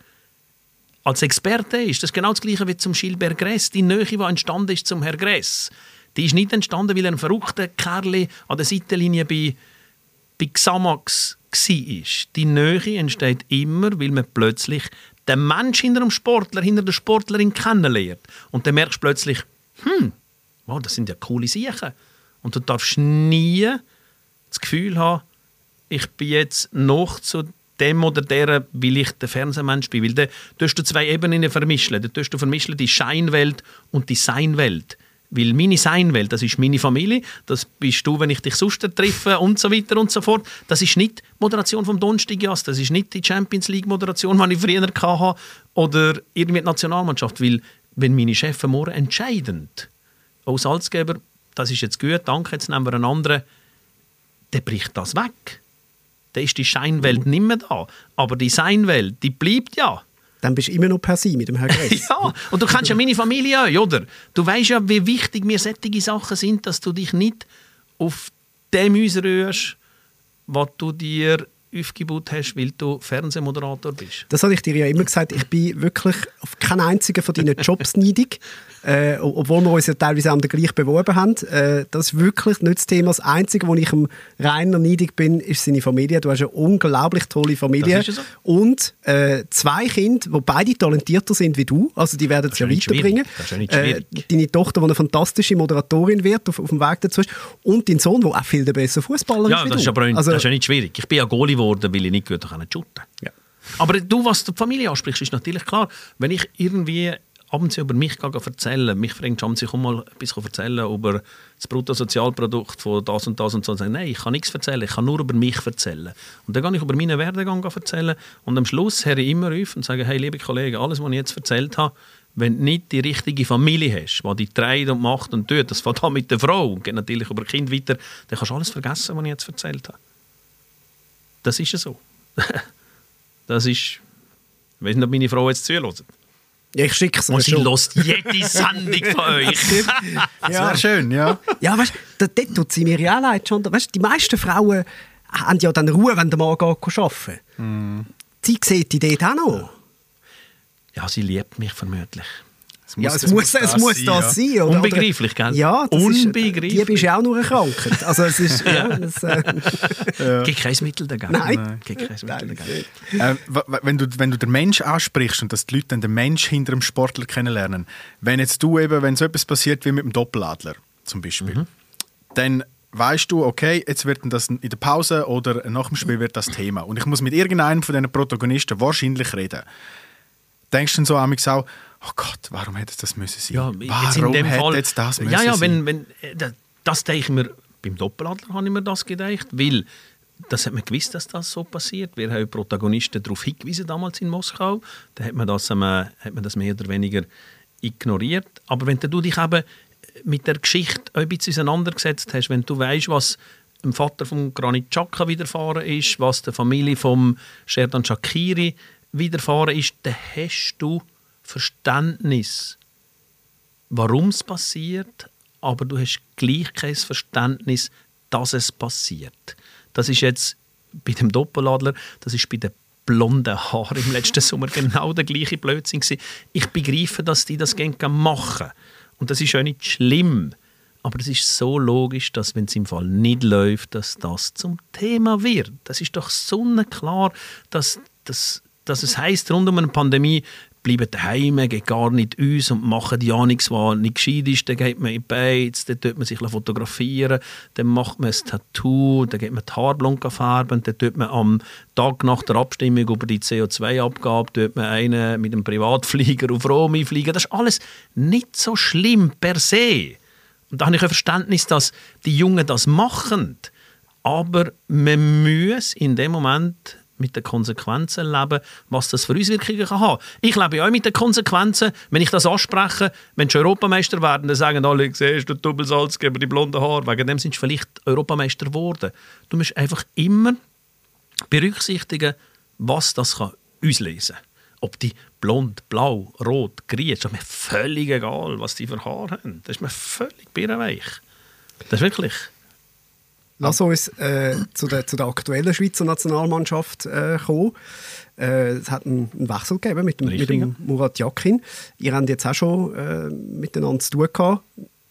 als Experte ist. Das ist genau das Gleiche wie zum Gilbert Gress. Die Nähe, die entstanden ist zum Herrn Gress, die ist nicht entstanden, weil er ein verrückter Kerl an der Seitenlinie bei, bei Xamax war. Die Nähe entsteht immer, weil man plötzlich den Mensch hinter dem Sportler, hinter der Sportlerin kennenlernt. Und dann merkst du plötzlich, hm, wow, das sind ja coole Sachen. Und du darfst nie das Gefühl haben, ich bin jetzt noch zu dem oder der, weil ich der Fernsehmensch bin. Weil dann tust du zwei Ebenen vermischen. Dann tust du vermischen die Scheinwelt und die Seinwelt. Weil meine Seinwelt, das ist meine Familie, das bist du, wenn ich dich sonst treffe und so weiter und so fort. Das ist nicht die Moderation vom Donnerstagjas, das ist nicht die Champions League Moderation, die ich früher hatte, oder irgendwie die Nationalmannschaft, weil wenn meine Chefs morgen entscheidend aus Salzgeber, das ist jetzt gut, danke, jetzt nehmen wir einen anderen, dann bricht das weg. Dann ist die Scheinwelt nicht mehr da. Aber die Seinwelt, die bleibt ja dann bist du immer noch per se mit dem Herrn Gress. ja, und du kennst ja meine Familie auch, oder? Du weißt ja, wie wichtig mir solche Sachen sind, dass du dich nicht auf dem ausrührst, was du dir aufgebaut hast, weil du Fernsehmoderator bist. Das habe ich dir ja immer gesagt. Ich bin wirklich auf keinen einzigen von deinen Jobs neidig. Äh, obwohl wir uns ja teilweise auch gleich beworben haben. Äh, das ist wirklich nicht das Thema. Das Einzige, wo ich am reiner neidig bin, ist seine Familie. Du hast eine unglaublich tolle Familie. So. Und äh, zwei Kinder, die beide talentierter sind wie du. Also die werden es ja weiterbringen. Das ist ja nicht schwierig. Äh, deine Tochter, die eine fantastische Moderatorin wird, auf, auf dem Weg dazu ist. Und dein Sohn, der auch viel besser Fußballer ja, ist wie das du. Ist aber also, das ist ja nicht schwierig. Ich bin ja Goalie geworden, weil ich nicht gut shooten konnte. Ja. Aber du, was die Familie ansprichst, ist natürlich klar, wenn ich irgendwie ab und zu über mich erzählen mich fragt ab sich mal etwas erzählen über das Bruttosozialprodukt von das und das und so. Und sagen, nein, ich kann nichts erzählen, ich kann nur über mich erzählen. Und dann gehe ich über meinen Werdegang erzählen und am Schluss höre ich immer auf und sage, hey, liebe Kollegen, alles, was ich jetzt erzählt habe, wenn du nicht die richtige Familie hast, die dich treibt und macht und tut, das fängt an mit der Frau und geht natürlich über Kind weiter, dann kannst du alles vergessen, was ich jetzt erzählt habe. Das ist ja so. das ist, ich weiß nicht, ob meine Frau jetzt zuhört. Ja, ich schicke es Und sie lässt jede Sendung von euch. Das wäre schön, ja. Ja, weißt du, dort tut sie mir ja auch leid. Schon. Weißt, die meisten Frauen haben ja dann Ruhe, wenn der Mann geht arbeiten mm. Sie sieht die dort auch noch. Ja, sie liebt mich vermutlich. Es muss, ja, es, es muss, es muss das sein. Ja. Oder? Unbegreiflich, gell? Ja, das Unbegreiflich. Ist, die bist ja auch nur erkrankt. Also es ist... ja, das, äh, ja. Gibt kein Mittel dagegen. Nein. Gibt kein Mittel dagegen. Äh, wenn, du, wenn du den Mensch ansprichst und dass die Leute dann den Mensch hinter dem Sportler kennenlernen, wenn jetzt du eben, wenn so etwas passiert wie mit dem Doppeladler zum Beispiel, mhm. dann weißt du, okay, jetzt wird das in der Pause oder nach dem Spiel wird das Thema. Und ich muss mit irgendeinem von diesen Protagonisten wahrscheinlich reden. Denkst du dann so auch, oh Gott, warum hätte es das müssen sein? Ja, warum hätte Fall, jetzt das müssen Ja, ja, wenn, wenn, äh, das denke ich mir, beim Doppeladler habe ich mir das gedacht, weil das hat man gewusst, dass das so passiert. Wir haben Protagonisten darauf hingewiesen, damals in Moskau. Da hat man das, ähm, hat man das mehr oder weniger ignoriert. Aber wenn du dich eben mit der Geschichte ein bisschen auseinandergesetzt hast, wenn du weißt, was dem Vater von Granit Xhaka widerfahren ist, was der Familie von Sherdan Shakiri widerfahren ist, dann hast du Verständnis, warum es passiert, aber du hast gleich kein Verständnis, dass es passiert. Das ist jetzt bei dem Doppeladler, das ist bei den blonden Haaren im letzten Sommer genau der gleiche Blödsinn gewesen. Ich begreife, dass die das gerne machen. Und das ist auch nicht schlimm. Aber es ist so logisch, dass wenn es im Fall nicht läuft, dass das zum Thema wird. Das ist doch sonnenklar, dass, dass, dass es heißt rund um eine Pandemie, bleiben daheim, gehen gar nicht uns und machen ja nichts, was nicht gescheit ist. Dann geht man in Beiz, dann tut man sich fotografieren, dann macht man ein Tattoo, dann geht man die Haare blond färben, dann tut man am Tag nach der Abstimmung über die CO2-Abgabe tut man einen mit einem Privatflieger auf Rom fliegen. Das ist alles nicht so schlimm per se. Und da habe ich ein Verständnis, dass die Jungen das machen. Aber man muss in dem Moment mit den Konsequenzen leben, was das für Auswirkungen kann haben. Ich lebe auch mit den Konsequenzen, wenn ich das anspreche, wenn sie Europameister werden, dann sagen alle, siehst du, Doppelsalzgeber, die blonden Haare, wegen dem sind sie vielleicht Europameister geworden. Du musst einfach immer berücksichtigen, was das kann auslesen kann. Ob die blond, blau, rot, grün, ist mir völlig egal, was die für Haare haben. Das ist mir völlig birrenweich. Das ist wirklich... Lass uns äh, zu, der, zu der aktuellen Schweizer Nationalmannschaft äh, kommen. Äh, es hat einen, einen Wechsel gegeben mit dem, mit dem Murat Yakin. Ihr habt jetzt auch schon äh, miteinander zu tun gehabt,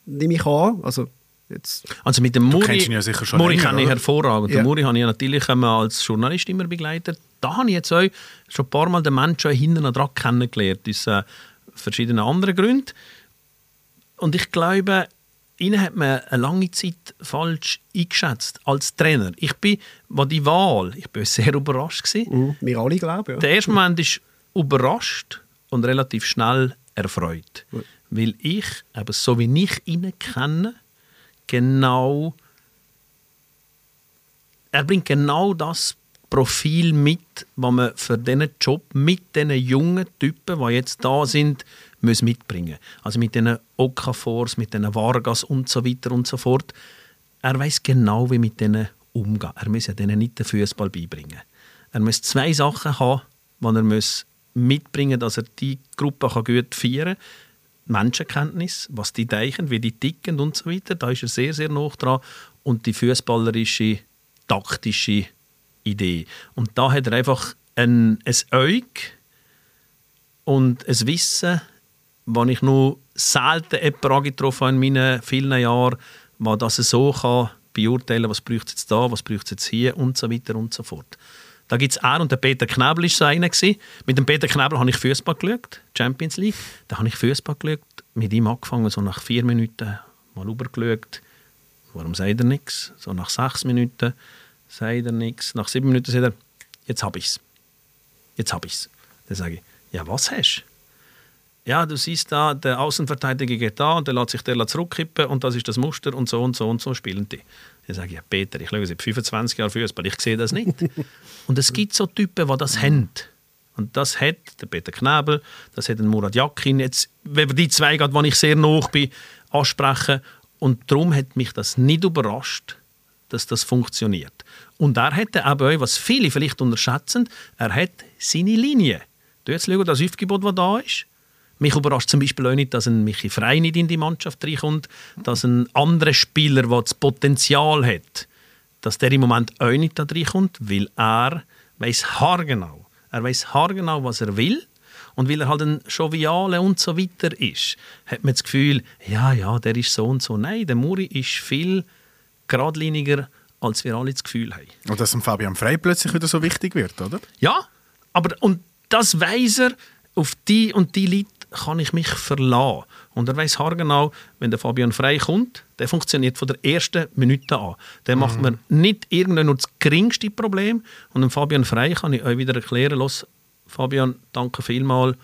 nehme ich an. Also, jetzt also mit dem Muri, ja sicher schon Muri kenne ich hervorragend. Ja. Den Muri habe ich natürlich ähm, als Journalist immer begleitet. Da habe ich jetzt auch schon ein paar Mal den Menschen hinten dran kennengelernt, aus äh, verschiedenen anderen Gründen. Und ich glaube, ihnen hat man eine lange Zeit falsch eingeschätzt als Trainer. Ich bin, was die Wahl, ich bin sehr überrascht gewesen. Mhm, wir alle glauben, ja. Der erste Moment ist überrascht und relativ schnell erfreut. Ja. Weil ich, eben so wie ich ihn kenne, genau. Er bringt genau das Profil mit, was man für diesen Job mit diesen jungen Typen, die jetzt da sind, muss mitbringen. Also mit diesen Okafors, mit diesen Vargas und so weiter und so fort. Er weiß genau, wie mit denen umgehen. Er muss denen nicht den Fußball beibringen. Er muss zwei Sachen haben, die er muss mitbringen muss, dass er die Gruppe gut feiern kann. Menschenkenntnis, was die denken, wie die ticken und so weiter. Da ist er sehr, sehr nah dran. Und die fußballerische, taktische Idee. Und da hat er einfach ein, ein Auge und ein Wissen, das ich nur selten jemanden angetroffen in meinen vielen Jahren, was das so kann beurteilen was braucht es jetzt da, was braucht es jetzt hier und so weiter und so fort. Da gibt es er und der Peter Knebel war so einer. Gewesen. Mit dem Peter Knebel habe ich Fußball geschaut, Champions League. Da habe ich Fußball geschaut, mit ihm angefangen, so nach vier Minuten mal rübergeschaut. Warum sagt er nichts? So nach sechs Minuten sagt er nichts. Nach sieben Minuten sagt er, jetzt habe ich es. Jetzt habe ich es. Dann sage ich, ja, was hast du? Ja, du siehst da, der Außenverteidiger geht da und der lässt sich der zurückkippen und das ist das Muster und so und so und so spielen die. Dann sage ich, ja, Peter, ich schaue seit 25 Jahren Fußball, ich sehe das nicht. und es gibt so Typen, die das haben. Und das hat der Peter Knebel, das hat der Murat Yakin. Jetzt, wenn wir die zwei, gerade, die ich sehr nah bin, ansprechen. Und darum hat mich das nicht überrascht, dass das funktioniert. Und er hat eben was viele vielleicht unterschätzen, er hat seine Linie. Du jetzt schau, das Aufgebot, das da ist. Mich überrascht zum Beispiel auch nicht, dass ein Michi Frey nicht in die Mannschaft reinkommt, dass ein anderer Spieler, der das Potenzial hat, dass der im Moment auch nicht da reinkommt, weil er weiß haargenau, er weiß haargenau, was er will und weil er halt ein Joviale und so weiter ist, hat man das Gefühl, ja, ja, der ist so und so. Nein, der Muri ist viel geradliniger, als wir alle das Gefühl haben. Und dass Fabian Frey plötzlich wieder so wichtig wird, oder? Ja, aber und das weiß er, auf die und die Leute kann ich mich verlassen. Und er weiß haargenau, wenn der Fabian Frey kommt, der funktioniert von der ersten Minute an. Der macht mir nicht irgendwann nur das geringste Problem. Und dem Fabian Frey kann ich euch wieder erklären, los, Fabian, danke vielmals.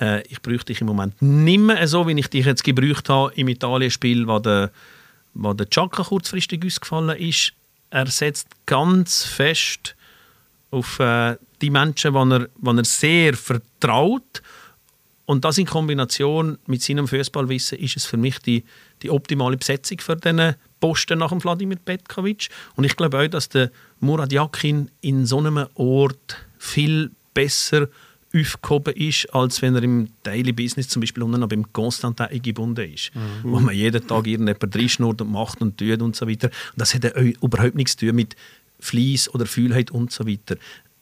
Äh, ich bräuchte dich im Moment nicht mehr so, wie ich dich jetzt gebraucht habe im Italienspiel, wo der, wo der Chaka kurzfristig ausgefallen ist. Er setzt ganz fest auf äh, die Menschen, die er, die er sehr vertraut. Und das in Kombination mit seinem Fußballwissen ist es für mich die, die optimale Besetzung für diesen Posten nach dem Wladimir Petkovic. Und ich glaube auch, dass der Murat Yakin in so einem Ort viel besser aufgehoben ist, als wenn er im Daily Business zum Beispiel unten noch beim Constantin gebunden ist. Wo man jeden Tag irgendjemand reinschnurrt und macht und tut und so weiter. Und das hat überhaupt nichts zu tun mit Fleiss oder Fühlheit und so weiter.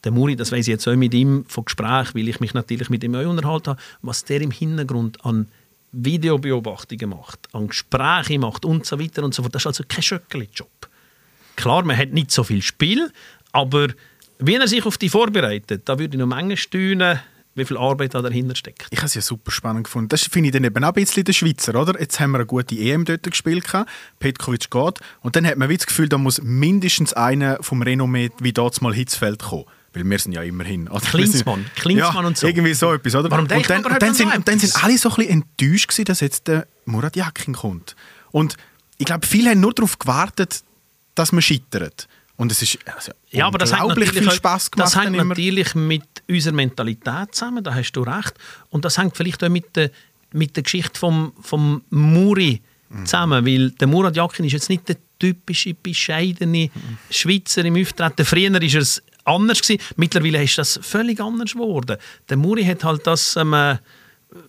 Der Muri, das weiß ich jetzt auch mit ihm von Gespräch, weil ich mich natürlich mit ihm auch unterhalten habe, was der im Hintergrund an Videobeobachtungen macht, an Gespräche macht und so weiter und so fort. Das ist also kein Schöckeli-Job. Klar, man hat nicht so viel Spiel, aber wie er sich auf die vorbereitet, da würde ich noch Menge staunen, wie viel Arbeit da dahinter steckt. Ich habe es ja super spannend gefunden. Das finde ich dann eben auch ein bisschen der Schweizer, oder? Jetzt haben wir eine gute EM dort gespielt. Petkovic geht. Und dann hat man wie das Gefühl, da muss mindestens einer vom Renommee wie dort mal Hitzfeld kommen. Weil wir sind ja immerhin. Oder? Klinsmann, Klinsmann ja, und so. irgendwie so etwas, oder? Warum und dann, man und dann, sind, und dann sind etwas? alle so ein bisschen enttäuscht gewesen, dass jetzt der Murat Yakin kommt. Und ich glaube, viele haben nur darauf gewartet, dass man scheitert. Und es ist also Ja, aber das hat unglaublich natürlich, viel Spaß gemacht. das hängt natürlich mit unserer Mentalität zusammen, da hast du recht. Und das hängt vielleicht auch mit der, mit der Geschichte vom, vom Muri zusammen, weil der Murat Yakin ist jetzt nicht der typische, bescheidene Schweizer im Auftreten. Früher war es anders. Gewesen. Mittlerweile ist das völlig anders geworden. Der Muri hat halt das, ähm, äh,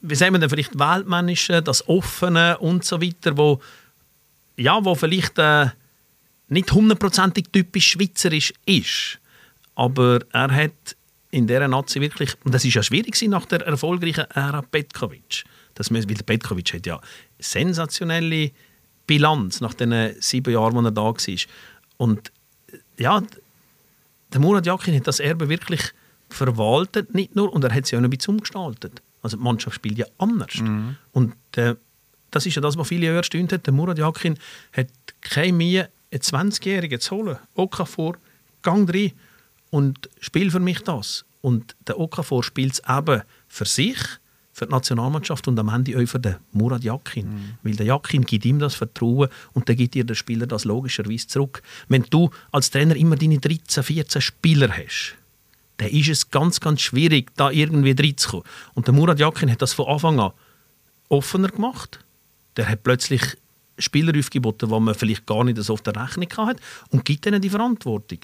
wie sagen wir denn, vielleicht Weltmännische, das Offene und so weiter, wo, ja, wo vielleicht... Äh, nicht hundertprozentig typisch schweizerisch ist. Aber er hat in dieser Nazi wirklich, und das ist ja schwierig nach der erfolgreichen Ära Petkovic. Das, müssen- weil Petkovic hat ja sensationelle Bilanz nach den sieben Jahren, wo er da war. Und ja, der Murat Yakin hat das Erbe wirklich verwaltet, nicht nur, und er hat es ja auch noch ein bisschen umgestaltet. Also die Mannschaft spielt ja anders. Und äh, das ist ja das, was viele Jahre erstaunt hat. Der Murat Yakin hat keine Mühe, einen 20-Jährigen zu holen. Okafor, gang rein und spiel für mich das. Und der Okafor spielt es eben für sich, für die Nationalmannschaft und am Ende auch für den Murat Yakin. Weil der Yakin gibt ihm das Vertrauen und dann gibt dir der Spieler das logischerweise zurück. Wenn du als Trainer immer deine 13, 14 Spieler hast, dann ist es ganz, ganz schwierig, da irgendwie reinzukommen. Und der Murat Yakin hat das von Anfang an offener gemacht. Der hat plötzlich Spieler aufgeboten, die man vielleicht gar nicht so auf der Rechnung hatte und gibt ihnen die Verantwortung.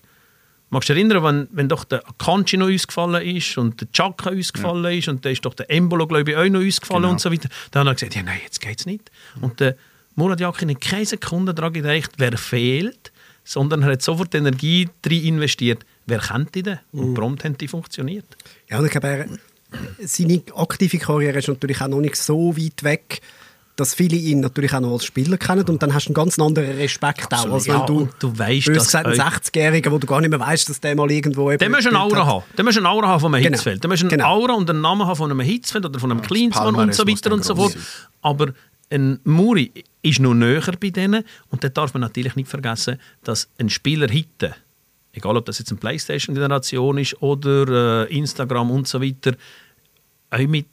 Magst du dich erinnern, wenn, wenn doch der Akanji noch ausgefallen ist und der Chaka ausgefallen ist und dann ist doch der Embolo, glaube ich, auch noch ausgefallen Genau. und so weiter. Dann hat er gesagt, ja, nein, jetzt geht es nicht. Und der Murat Yakin hat keine Sekunde daran gedacht, wer fehlt, sondern er hat sofort Energie rein investiert. Wer kennt die denn? Und prompt haben die funktioniert. Ja, und ich glaube, seine aktive Karriere ist natürlich auch noch nicht so weit weg, dass viele ihn natürlich auch noch als Spieler kennen und dann hast du einen ganz anderen Respekt auch, als wenn Ja, du, du weisst, bös gesagt, einen euch- 60-Jährigen, wo du gar nicht mehr weißt, dass der mal irgendwo eben Der muss eine Aura hat. haben. Der muss eine Aura haben von einem Genau. Hitzfeld. Der muss eine Genau. Aura und einen Namen haben von einem Hitzfeld oder von einem Klinsmann und so weiter und so fort. Aber ein Muri ist noch näher bei denen und da darf man natürlich nicht vergessen, dass ein Spieler heute, egal ob das jetzt eine Playstation-Generation ist oder äh, Instagram und so weiter, auch mit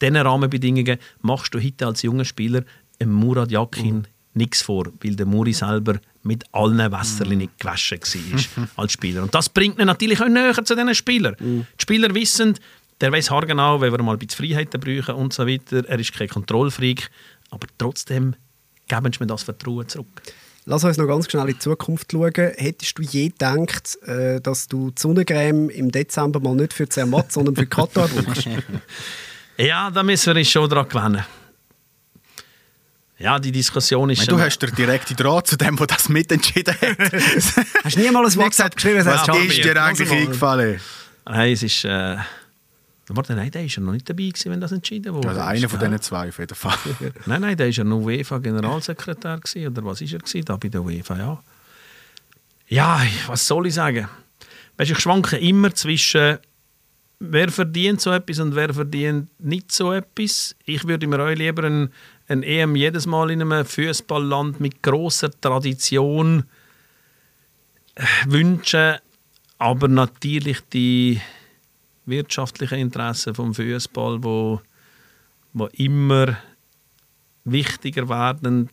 diesen Rahmenbedingungen machst du heute als junger Spieler einem Murat Yakin nichts vor, weil der Muri selber mit allen Wässerchen nicht gewaschen war als Spieler. Und das bringt ihn natürlich auch näher zu diesen Spielern. Die Spieler wissen, der weiß haargenau, wenn wir mal ein bisschen Freiheiten brauchen und so weiter. Er ist kein Kontrollfreak, aber trotzdem geben sie mir das Vertrauen zurück. Lass uns noch ganz schnell in die Zukunft schauen. Hättest du je gedacht, äh, dass du die Sonnencreme im Dezember mal nicht für Zermatt, sondern für Katar brauchst? Ja, da müssen wir uns schon dran gewöhnen. Ja, die Diskussion ist... Meine, du hast den direkten Draht zu dem, der das mitentschieden hat. Hast du nie mal ein WhatsApp geschrieben? Was ist dir eigentlich eingefallen? Nein, es ist... Äh, warte, nein, der ja noch nicht dabei gewesen, wenn das entschieden wurde. Also einer von diesen zwei auf jeden Fall. Nein, nein, der war ja noch UEFA-Generalsekretär oder was ist er gewesen, da bei der UEFA, ja. Ja, was soll ich sagen? Weißt, ich schwanke immer zwischen wer verdient so etwas und wer verdient nicht so etwas. Ich würde mir auch lieber ein, ein EM jedes Mal in einem Fußballland mit großer Tradition äh, wünschen, aber natürlich die wirtschaftlichen Interessen vom Fußball, wo, wo immer wichtiger werden.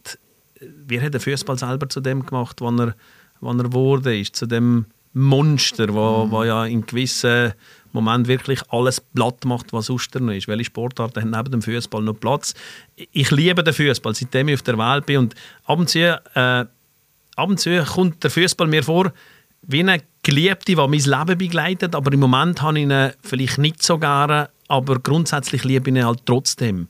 Wir haben den Fußball selber zu dem gemacht, wann er, wann er wurde ist, zu dem Monster, wo, wo ja in gewissen Moment wirklich alles platt macht, was sonst noch ist. Welche Sportarten haben neben dem Fußball noch Platz? Ich liebe den Fußball, seitdem ich auf der Welt bin und ab und zu, äh, ab und zu kommt der Fußball mir vor wie eine Geliebte, die mein Leben begleitet, aber im Moment habe ich ihn vielleicht nicht so gerne, aber grundsätzlich liebe ich ihn halt trotzdem.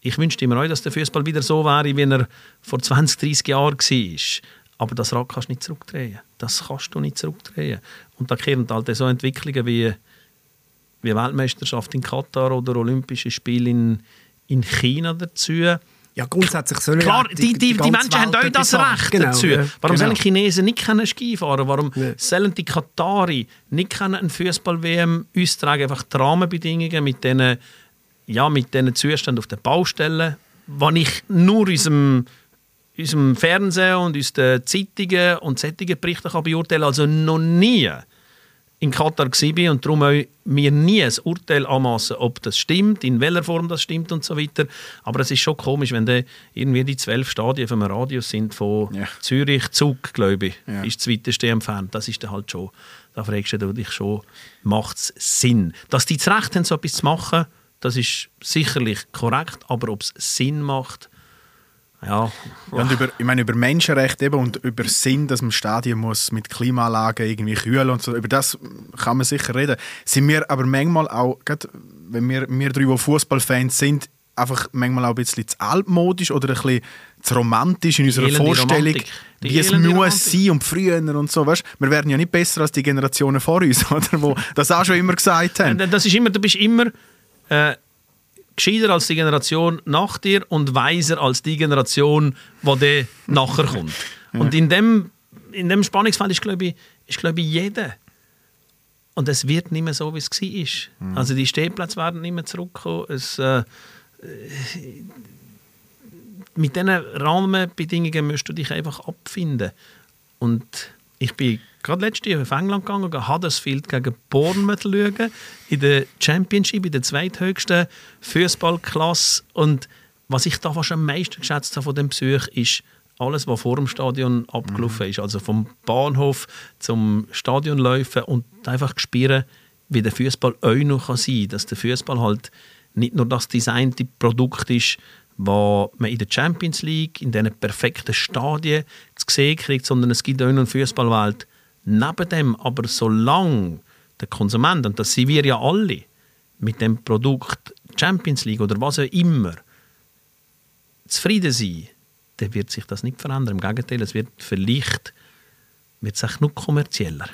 Ich wünschte mir auch, dass der Fußball wieder so wäre, wie er vor 20, 30 Jahren war. Aber das Rad kannst du nicht zurückdrehen. Das kannst du nicht zurückdrehen. Und da kehren halt so Entwicklungen wie, wie Weltmeisterschaft in Katar oder Olympische Spiele in, in China dazu. Ja, grundsätzlich sollen Klar, die, die, die, ganze Menschen haben Welt auch das haben. Recht Genau, dazu. ja. Warum Genau. sollen Chinesen nicht können Ski fahren? Warum Ja. sollen die Katari nicht können ein Fußball-WM uns tragen? Einfach die Rahmenbedingungen mit diesen ja, mit diesen Zuständen auf den Baustellen, die ich nur unserem, unserem Fernsehen und den Zeitungen und solchen Berichten kann beurteilen Also noch nie in Katar war und darum auch mir nie ein Urteil anmassen, ob das stimmt, in welcher Form das stimmt und so weiter. Aber es ist schon komisch, wenn dann irgendwie die zwölf Stadien einem Radius sind von Ja. Zürich, Zug, glaube ich, Ja. ist das weiteste entfernt. Das ist dann halt schon, da fragst du dich schon, macht es Sinn? Dass die das Recht haben, so etwas zu machen, das ist sicherlich korrekt, aber ob es Sinn macht, ja, Ja, und über, ich meine, über Menschenrechte eben und über Sinn, dass man Stadien muss mit Klimaanlagen irgendwie kühlen und so, über das kann man sicher reden. Sind wir aber manchmal auch, gerade wenn wir, wir drei, die Fußballfans sind, einfach manchmal auch ein bisschen zu altmodisch oder ein bisschen zu romantisch in unserer elende Vorstellung, wie es muss Romantik. sein und früher und so. Weißt? Wir werden ja nicht besser als die Generationen vor uns, oder, wo das auch schon immer gesagt haben. Äh, Das ist immer, du bist immer äh, gescheiter als die Generation nach dir und weiser als die Generation, die dann nachher kommt. Und in dem, in dem Spannungsfeld ist, glaube ich, ist, glaube ich, jeder. Und es wird nicht mehr so, wie es war. Also die Stehplätze werden nicht mehr zurückkommen. Es, äh, äh, mit diesen Rahmenbedingungen musst du dich einfach abfinden. Und ich bin gerade letztes Jahr auf England gegangen und Huddersfield gegen Bournemouth schauen, in der Championship, in der zweithöchsten Fußballklasse. Und was ich da fast am meisten geschätzt habe von dem Besuch, ist alles, was vor dem Stadion abgelaufen ist. Also vom Bahnhof zum Stadion laufen und einfach spüren, wie der Fußball auch noch sein kann. Dass der Fußball halt nicht nur das designte Produkt ist, was man in der Champions League, in diesen perfekten Stadien zu sehen kriegt, sondern es gibt auch noch eine Fußballwelt neben dem. Aber solange der Konsument, und das sind wir ja alle, mit dem Produkt Champions League oder was auch immer, zufrieden sein, dann wird sich das nicht verändern. Im Gegenteil, es wird vielleicht wird es nur kommerzieller.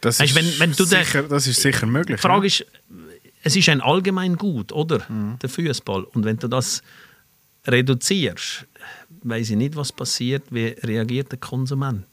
Das, Weißt, ist wenn- wenn du den- sicher, das ist sicher möglich. Die Frage ist, es ist ein allgemein Gut, oder? Der Fußball. Und wenn du das reduzierst, weiß ich nicht, was passiert, wie reagiert der Konsument.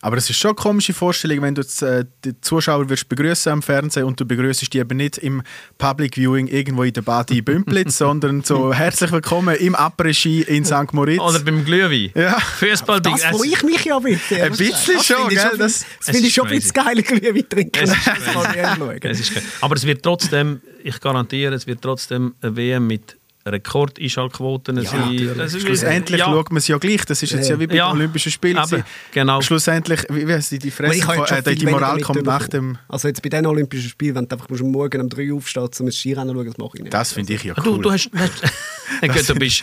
Aber es ist schon eine komische Vorstellung, wenn du jetzt, äh, die Zuschauer wirst begrüßen am Fernsehen und du begrüßt die eben nicht im Public Viewing irgendwo in der Badi Bümplitz, sondern so herzlich willkommen im Après-Ski in St. Moritz. Oder beim Glühwein. Ja. Fußball Das freue ich mich ja bitte. Ein bisschen das schon, gell? Das, Das- finde ich ist schon ein bisschen geil, Glühwein trinken. Es Das ist. Es ist Aber es wird trotzdem, ich garantiere, es wird trotzdem eine WM mit Rekordeinschaltquoten Ja, natürlich. Das ist- Schlussendlich ja. schaut man es ja gleich. Das ist jetzt ja wie bei Ja. den Olympischen Spielen. Aber, genau. Schlussendlich, wie, wie heißt die, die Fresse, äh, die, Moral kommt nach dem... Also jetzt bei den Olympischen Spielen, wenn du einfach musst am Morgen um 3 Uhr aufstehst, um ein Skirennen zu schauen, das mache ich nicht. Das finde ich ja Du, cool. du, hast, hast, Gut, du, bist,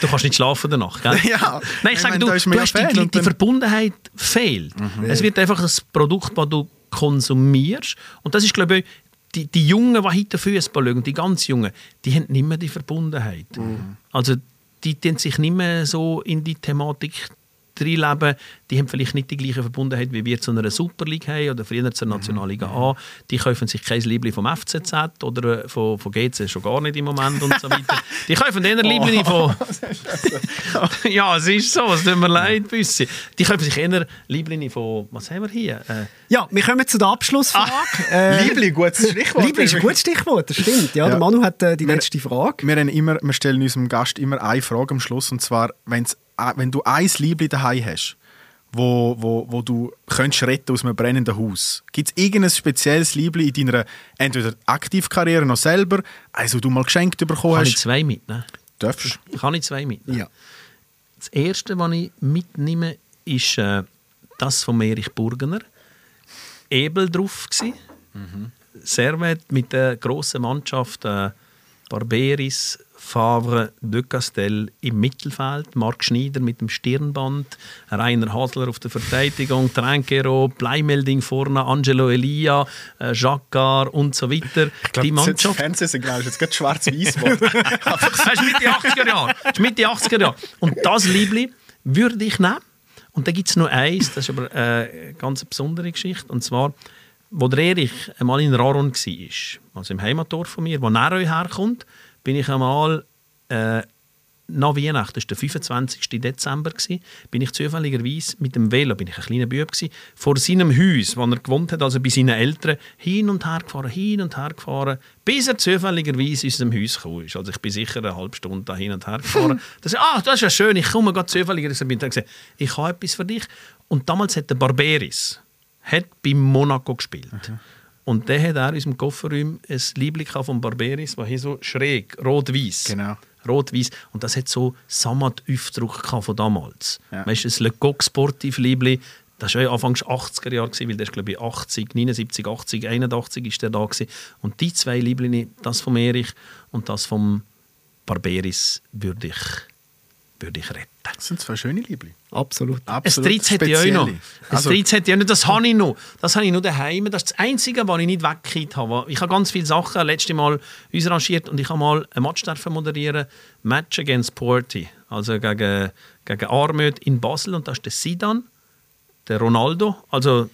du kannst nicht schlafen danach, gell? Ja. Nein, ich sage, du, du ja hast die, die Verbundenheit fehlt. Es wird einfach das Produkt, das du konsumierst. Und das ist, glaube ich, die, die Jungen, die heute Fußball schauen, die ganz Jungen, die haben nicht mehr die Verbundenheit. Also die tun sich nicht mehr so in die Thematik reinleben, die haben vielleicht nicht die gleiche Verbundenheit, wie wir zu einer Super League haben oder früher zur Nationalliga A. Die kaufen sich kein Liebling vom FCZ oder äh, von, von GC schon gar nicht im Moment und so weiter. Die kaufen eher Liebling von... ja, es ist so, es tut mir leid, Büssi. Die kaufen sich eher Liebling von... Was haben wir hier? Äh, Ja, wir kommen zu der Abschlussfrage. äh, Liebli, gutes Stichwort. Liebling ist ein gutes Stichwort, das stimmt. Ja, der Manu hat äh, die letzte Frage. Wir, immer, wir stellen unserem Gast immer eine Frage am Schluss, und zwar, wenn's, äh, wenn du ein Liebli daheim hast, wo, wo, wo du könntest retten aus einem brennenden Haus, gibt es irgendein spezielles Liebli in deiner entweder Aktivkarriere noch selber, also du mal geschenkt bekommen kann ich hast? zwei mitnehmen? Darfst. Kann ich zwei mitnehmen? Ja. Das erste, was ich mitnehme, ist äh, das von Erich Burgener. Ebel drauf gsi. Servet mit der grossen Mannschaft äh, Barberis, Favre, De Castel im Mittelfeld, Marc Schneider mit dem Stirnband, Rainer Hasler auf der Verteidigung, Trenkero, Bleimelding vorne, Angelo Elia, äh, Jacquard und so weiter. Die Mannschaft. Fernsehsignal ist jetzt gerade schwarz-weiß. Das ist Mitte 80er Jahre. Das ist Mitte 80er Jahre. Und das Liebli würde ich nehmen. Und da gibt es noch eins, das ist aber äh, eine ganz besondere Geschichte. Und zwar, wo der Erich einmal in Raron war, also im Heimatdorf von mir, wo er auch herkommt, bin ich einmal äh, nach Weihnachten, das war der 25. Dezember, gewesen, bin ich zufälligerweise mit dem Velo, bin ich ein kleiner Bub, gewesen, vor seinem Haus, wo er gewohnt hat, also bei seinen Eltern, hin und her gefahren, hin und her gefahren, bis er zufälligerweise in unserem Haus gekommen ist. Also ich bin sicher eine halbe Stunde da hin und her gefahren. das, ah, das ist ja schön, ich komme gerade zufälligerweise. Bin ich gesagt, ich habe etwas für dich. Und damals hat der Barberis hat bei Monaco gespielt. Und der hat auch in unserem Kofferraum ein Liebling von Barberis, das hier so schräg, rot-weiß. Genau. Rot-Weiß. Und das hat so Sammet-Aufdruck gehabt von damals. Ja. Weißt du, ein Le Coq Sportif Liebli, das war ja Anfang 80er Jahre, weil der ist, glaube ich, 80, 79, 80, 81 ist der da gewesen. Und die zwei Liebli, das vom Erich und das vom Barberis, würde ich, würde ich retten. Das sind zwei schöne Liebling. Absolut. Ein Absolut Stritz hätte ich auch noch. Ein Also, Stritz hätte ich auch noch. Das habe ich noch. Das habe ich nur daheim. Das ist das Einzige, was ich nicht weggekriegt habe. Ich habe ganz viele Sachen letztes Mal ausrangiert und ich habe mal ein Match moderieren. Match against Porty. Also gegen, gegen Armöd in Basel. Und da ist der Sidan, der Ronaldo, also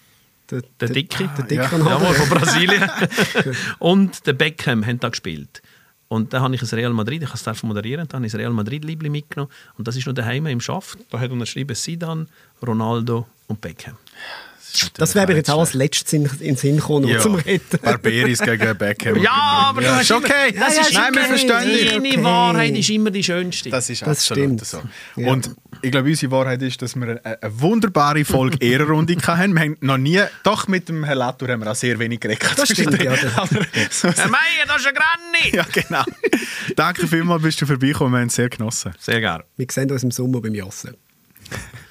Der, der Dicke. Der Dicke Ja. Ronaldo. Jawohl, von Brasilien. und der Beckham haben da gespielt. Und dann habe ich ein Real Madrid, ich habe es moderieren, dann habe ich ein Real Madrid Liebling mitgenommen. Und das ist noch daheim im Schaft. Da hat unterschrieben Sidan, Ronaldo und Beckham. Das wäre mir jetzt auch als letztes in, in den Sinn gekommen, nur ja. zum Retten. Barberis gegen Beckham. Ja, aber ja, du ist hast okay. Das ist Nein, wir okay. verstehen dich. Deine Okay. Wahrheit ist immer die schönste. Das ist Das absolut stimmt. so. Ja. Und ich glaube, unsere Wahrheit ist, dass wir eine, eine wunderbare Folge Ehrenrunde hatten. Wir haben noch nie, doch mit dem Herrn Latour haben wir auch sehr wenig geredet. Das stimmt, ja. Aber so, Herr Meier, das ist ein Granny! ja, genau. Danke vielmals, bist du vorbeigekommen. Wir haben es sehr genossen. Sehr gerne. Wir sehen uns im Sommer beim Jassen.